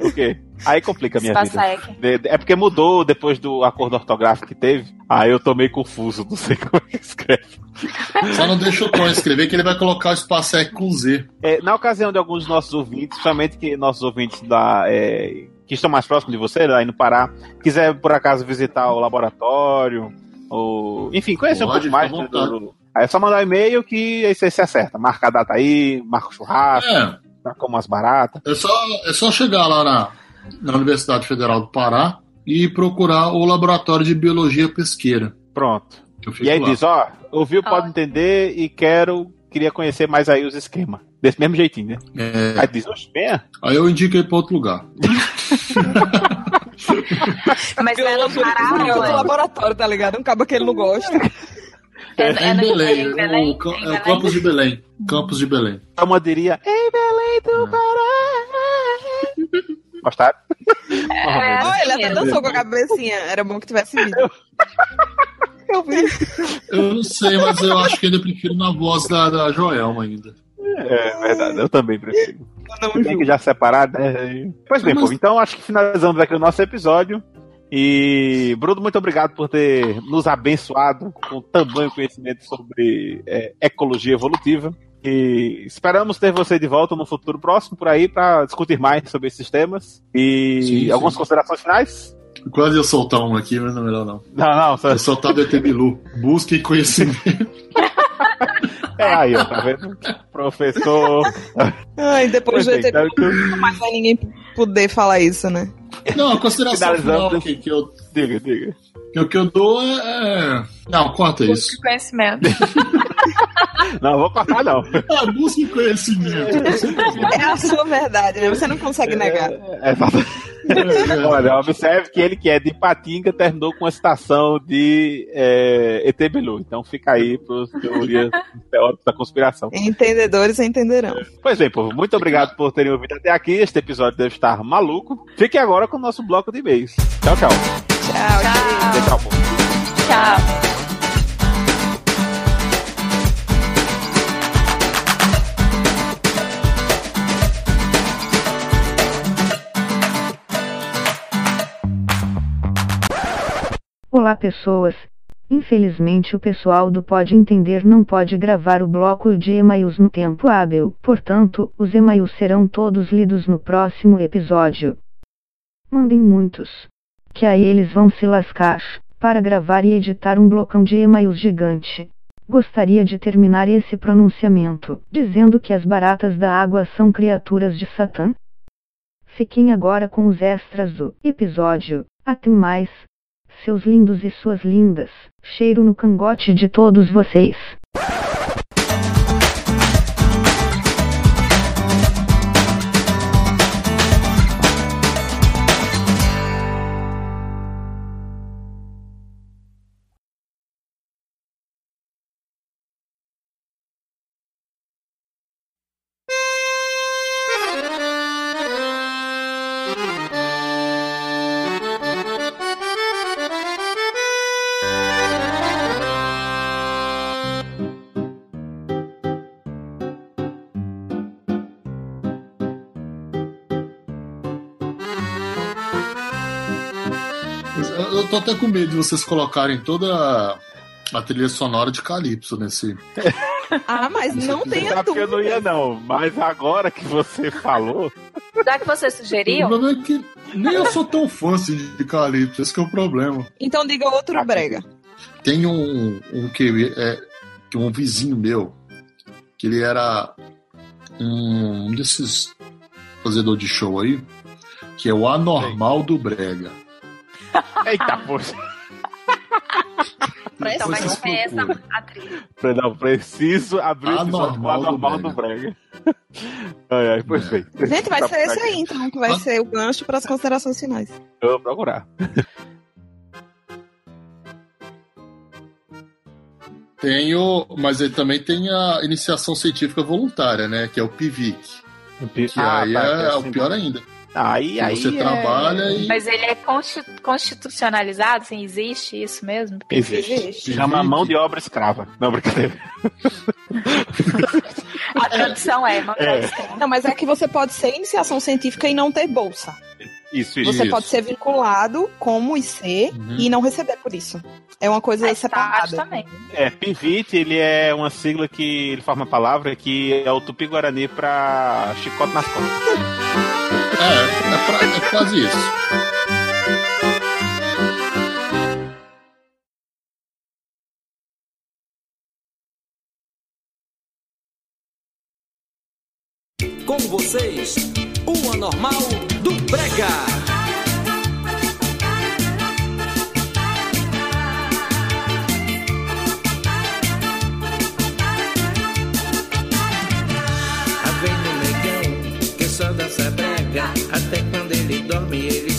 O quê? Aí complica a minha vida. É porque mudou depois do acordo ortográfico que teve. Aí eu tô meio confuso, não sei *laughs* como é que escreve. Só não deixa o Tom escrever que ele vai colocar o Spacek com Z. É, na ocasião de alguns dos nossos ouvintes, principalmente que nossos ouvintes da, é, que estão mais próximos de você, aí no Pará, quiser por acaso visitar o laboratório, ou enfim, conhecer um Pode, pouco mais do, Aí é só mandar um e-mail que aí você se acerta. Marca a data aí, marca o churrasco, É, marca umas baratas. é só, é só chegar lá na, na Universidade Federal do Pará e procurar o Laboratório de Biologia Pesqueira. Pronto. E aí lá. diz, ó, ouviu, Ó. pode entender e quero, queria conhecer mais aí os esquemas. Desse mesmo jeitinho, né? É, Aí diz, oxe, venha. aí eu indico ele para outro lugar. *laughs* Mas é no Pará, É é? laboratório, tá ligado? Um cabo que ele não gosta. É, É, é em no Belém, em é, Belém? o, é o Belém? campus de Belém. Campus de Belém. Uma diria, em Belém do Pará. Gostaram? É, Olha, ele até dançou com a cabecinha. Era bom que tivesse vídeo. Eu vi. Eu não sei, mas eu acho que ainda prefiro na voz da, da Joelma ainda. É verdade, eu também prefiro. Tamo Tem que já separar, né? Pois bem, Mas- povo, então acho que finalizamos aqui o nosso episódio. E, Bruno, muito obrigado por ter nos abençoado com tamanho conhecimento sobre é, ecologia evolutiva. E esperamos ter você de volta no futuro próximo por aí para discutir mais sobre esses temas. E Sim, sim. algumas considerações finais? Quase ia soltar um aqui, mas não é melhor não. Não, não, só... Eu soltar do ET Bilu. Busquem conhecimento. *laughs* é aí, ó, tá vendo? *laughs* Professor. Ai, depois Pois do bem, ET, então, mais vai ninguém poder falar isso, né? Não, a consideração final que, que, eu, diga, diga. que o que eu dou é. É- Não, corta isso. Busque conhecimento. *laughs* Não, vou cortar, não. Ah, busquem conhecimento. É a sua verdade, né? Você não consegue negar. É, exato. Olha, observe que ele que é de Patinga terminou com a citação de é, ET Bilu. Então fica aí para os teorias teóricos da conspiração. Entendedores entenderão. Pois bem, povo, muito obrigado por terem ouvido até aqui. Este episódio deve estar maluco. Fique agora com o nosso bloco de e-mails. Tchau, tchau. Tchau, Tchau. Tchau, tchau. Tchau. Olá pessoas. Infelizmente o pessoal do Pode Entender não pode gravar o bloco de e-mails no tempo hábil, portanto, os e-mails serão todos lidos no próximo episódio. Mandem muitos. Que aí eles vão se lascar, para gravar e editar um blocão de e-mails gigante. Gostaria de terminar esse pronunciamento, dizendo que as baratas da água são criaturas de Satã. Fiquem agora com os extras do episódio. Até mais seus lindos e suas lindas. Cheiro no cangote de todos vocês. Tô até com medo de vocês colocarem toda a trilha sonora de Calypso nesse. *laughs* Ah, mas não tem Sabe que eu não ia, não. Mas agora que você falou. Já que você O sugeriu, problema é que nem eu sou tão fã assim de Calypso, esse que é o problema. Então diga outro brega. Tem um, um que é um vizinho meu, que ele era um desses fazedor de show aí, que é o anormal do Brega. Eita, poxa. então vocês ser essa procuram. a trilha. Não, preciso abrir o Anormal do anormal do Brega. Ai, ai, pois bem. Gente, vai Tá ser esse aí, então, que vai ser o gancho para as considerações finais. Eu vou procurar. *laughs* Tem o, mas ele também tem a iniciação científica voluntária, né? Que é o PIVIC. Que Ah, aí tá, é, assim, o pior ainda. Aí, aí. você é- trabalha e. Mas ele é consti- constitucionalizado, assim, existe isso mesmo? Existe. Existe. Chama mão de obra escrava. Não, brincadeira. *laughs* A tradução é, mão de É. obra escrava. Não, mas é que você pode ser iniciação científica e não ter bolsa. Isso, isso. Você Isso. pode ser vinculado como IC Uhum. e não receber por isso. É uma coisa Mas separada. também. É, PIVIT, ele é uma sigla que ele forma a palavra que é o tupi-guarani pra chicote nas costas. É, é, pra- é quase isso. Com vocês, o anormal do Brega. Até quando ele dorme, ele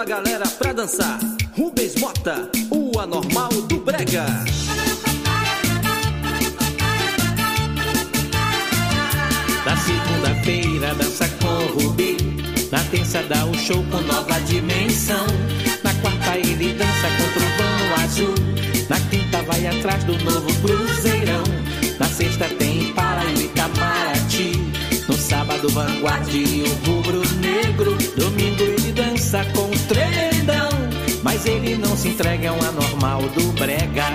a galera pra dançar. Rubens Mota, o anormal do Brega. Na segunda-feira dança com Rubi. Na terça dá o show com nova dimensão. Na quarta ele dança com trovão azul. Na quinta vai atrás do novo cruzeirão. Na sexta tem Impala e Itamaraty. Vanguarda e o rubro negro. Domingo ele dança com tremendão. Mas ele não se entrega, um anormal do brega.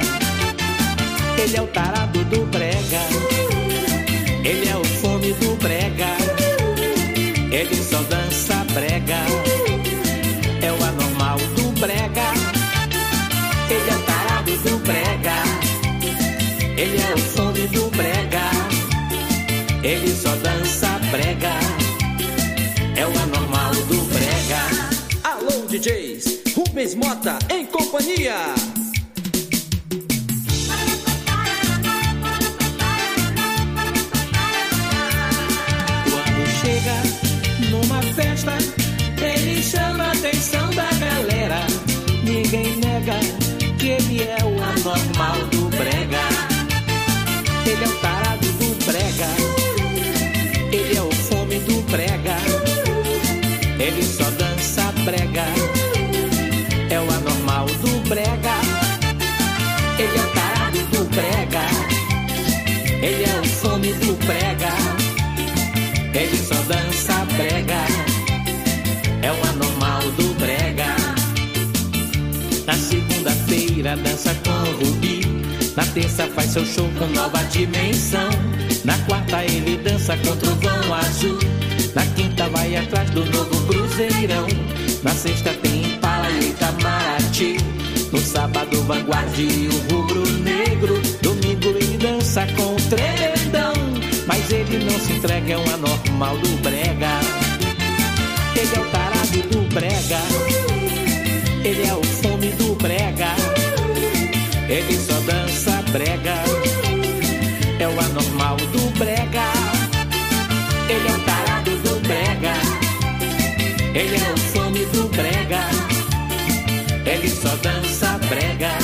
Ele é o tarado do brega. Ele é o fome do brega. Ele só dança brega. É o anormal do brega. Ele é o tarado do brega. Ele é o fome do brega. Ele só dança brega. É o anormal do brega. Alô, DJs. Rubens Mota em companhia. Na terça faz seu show com nova dimensão. Na quarta ele dança contra o vão azul. Na quinta vai atrás do novo cruzeirão. Na sexta tem Impala e Itamaraty. No sábado vanguardia e o rubro negro. Domingo ele dança com o tremendão. Mas ele não se entrega, é um anormal do brega. Ele é o tarado do brega. Ele é o fome do brega ele só dança brega. É o anormal do brega. Ele é o tarado do brega. Ele é o fome do brega. Ele só dança brega.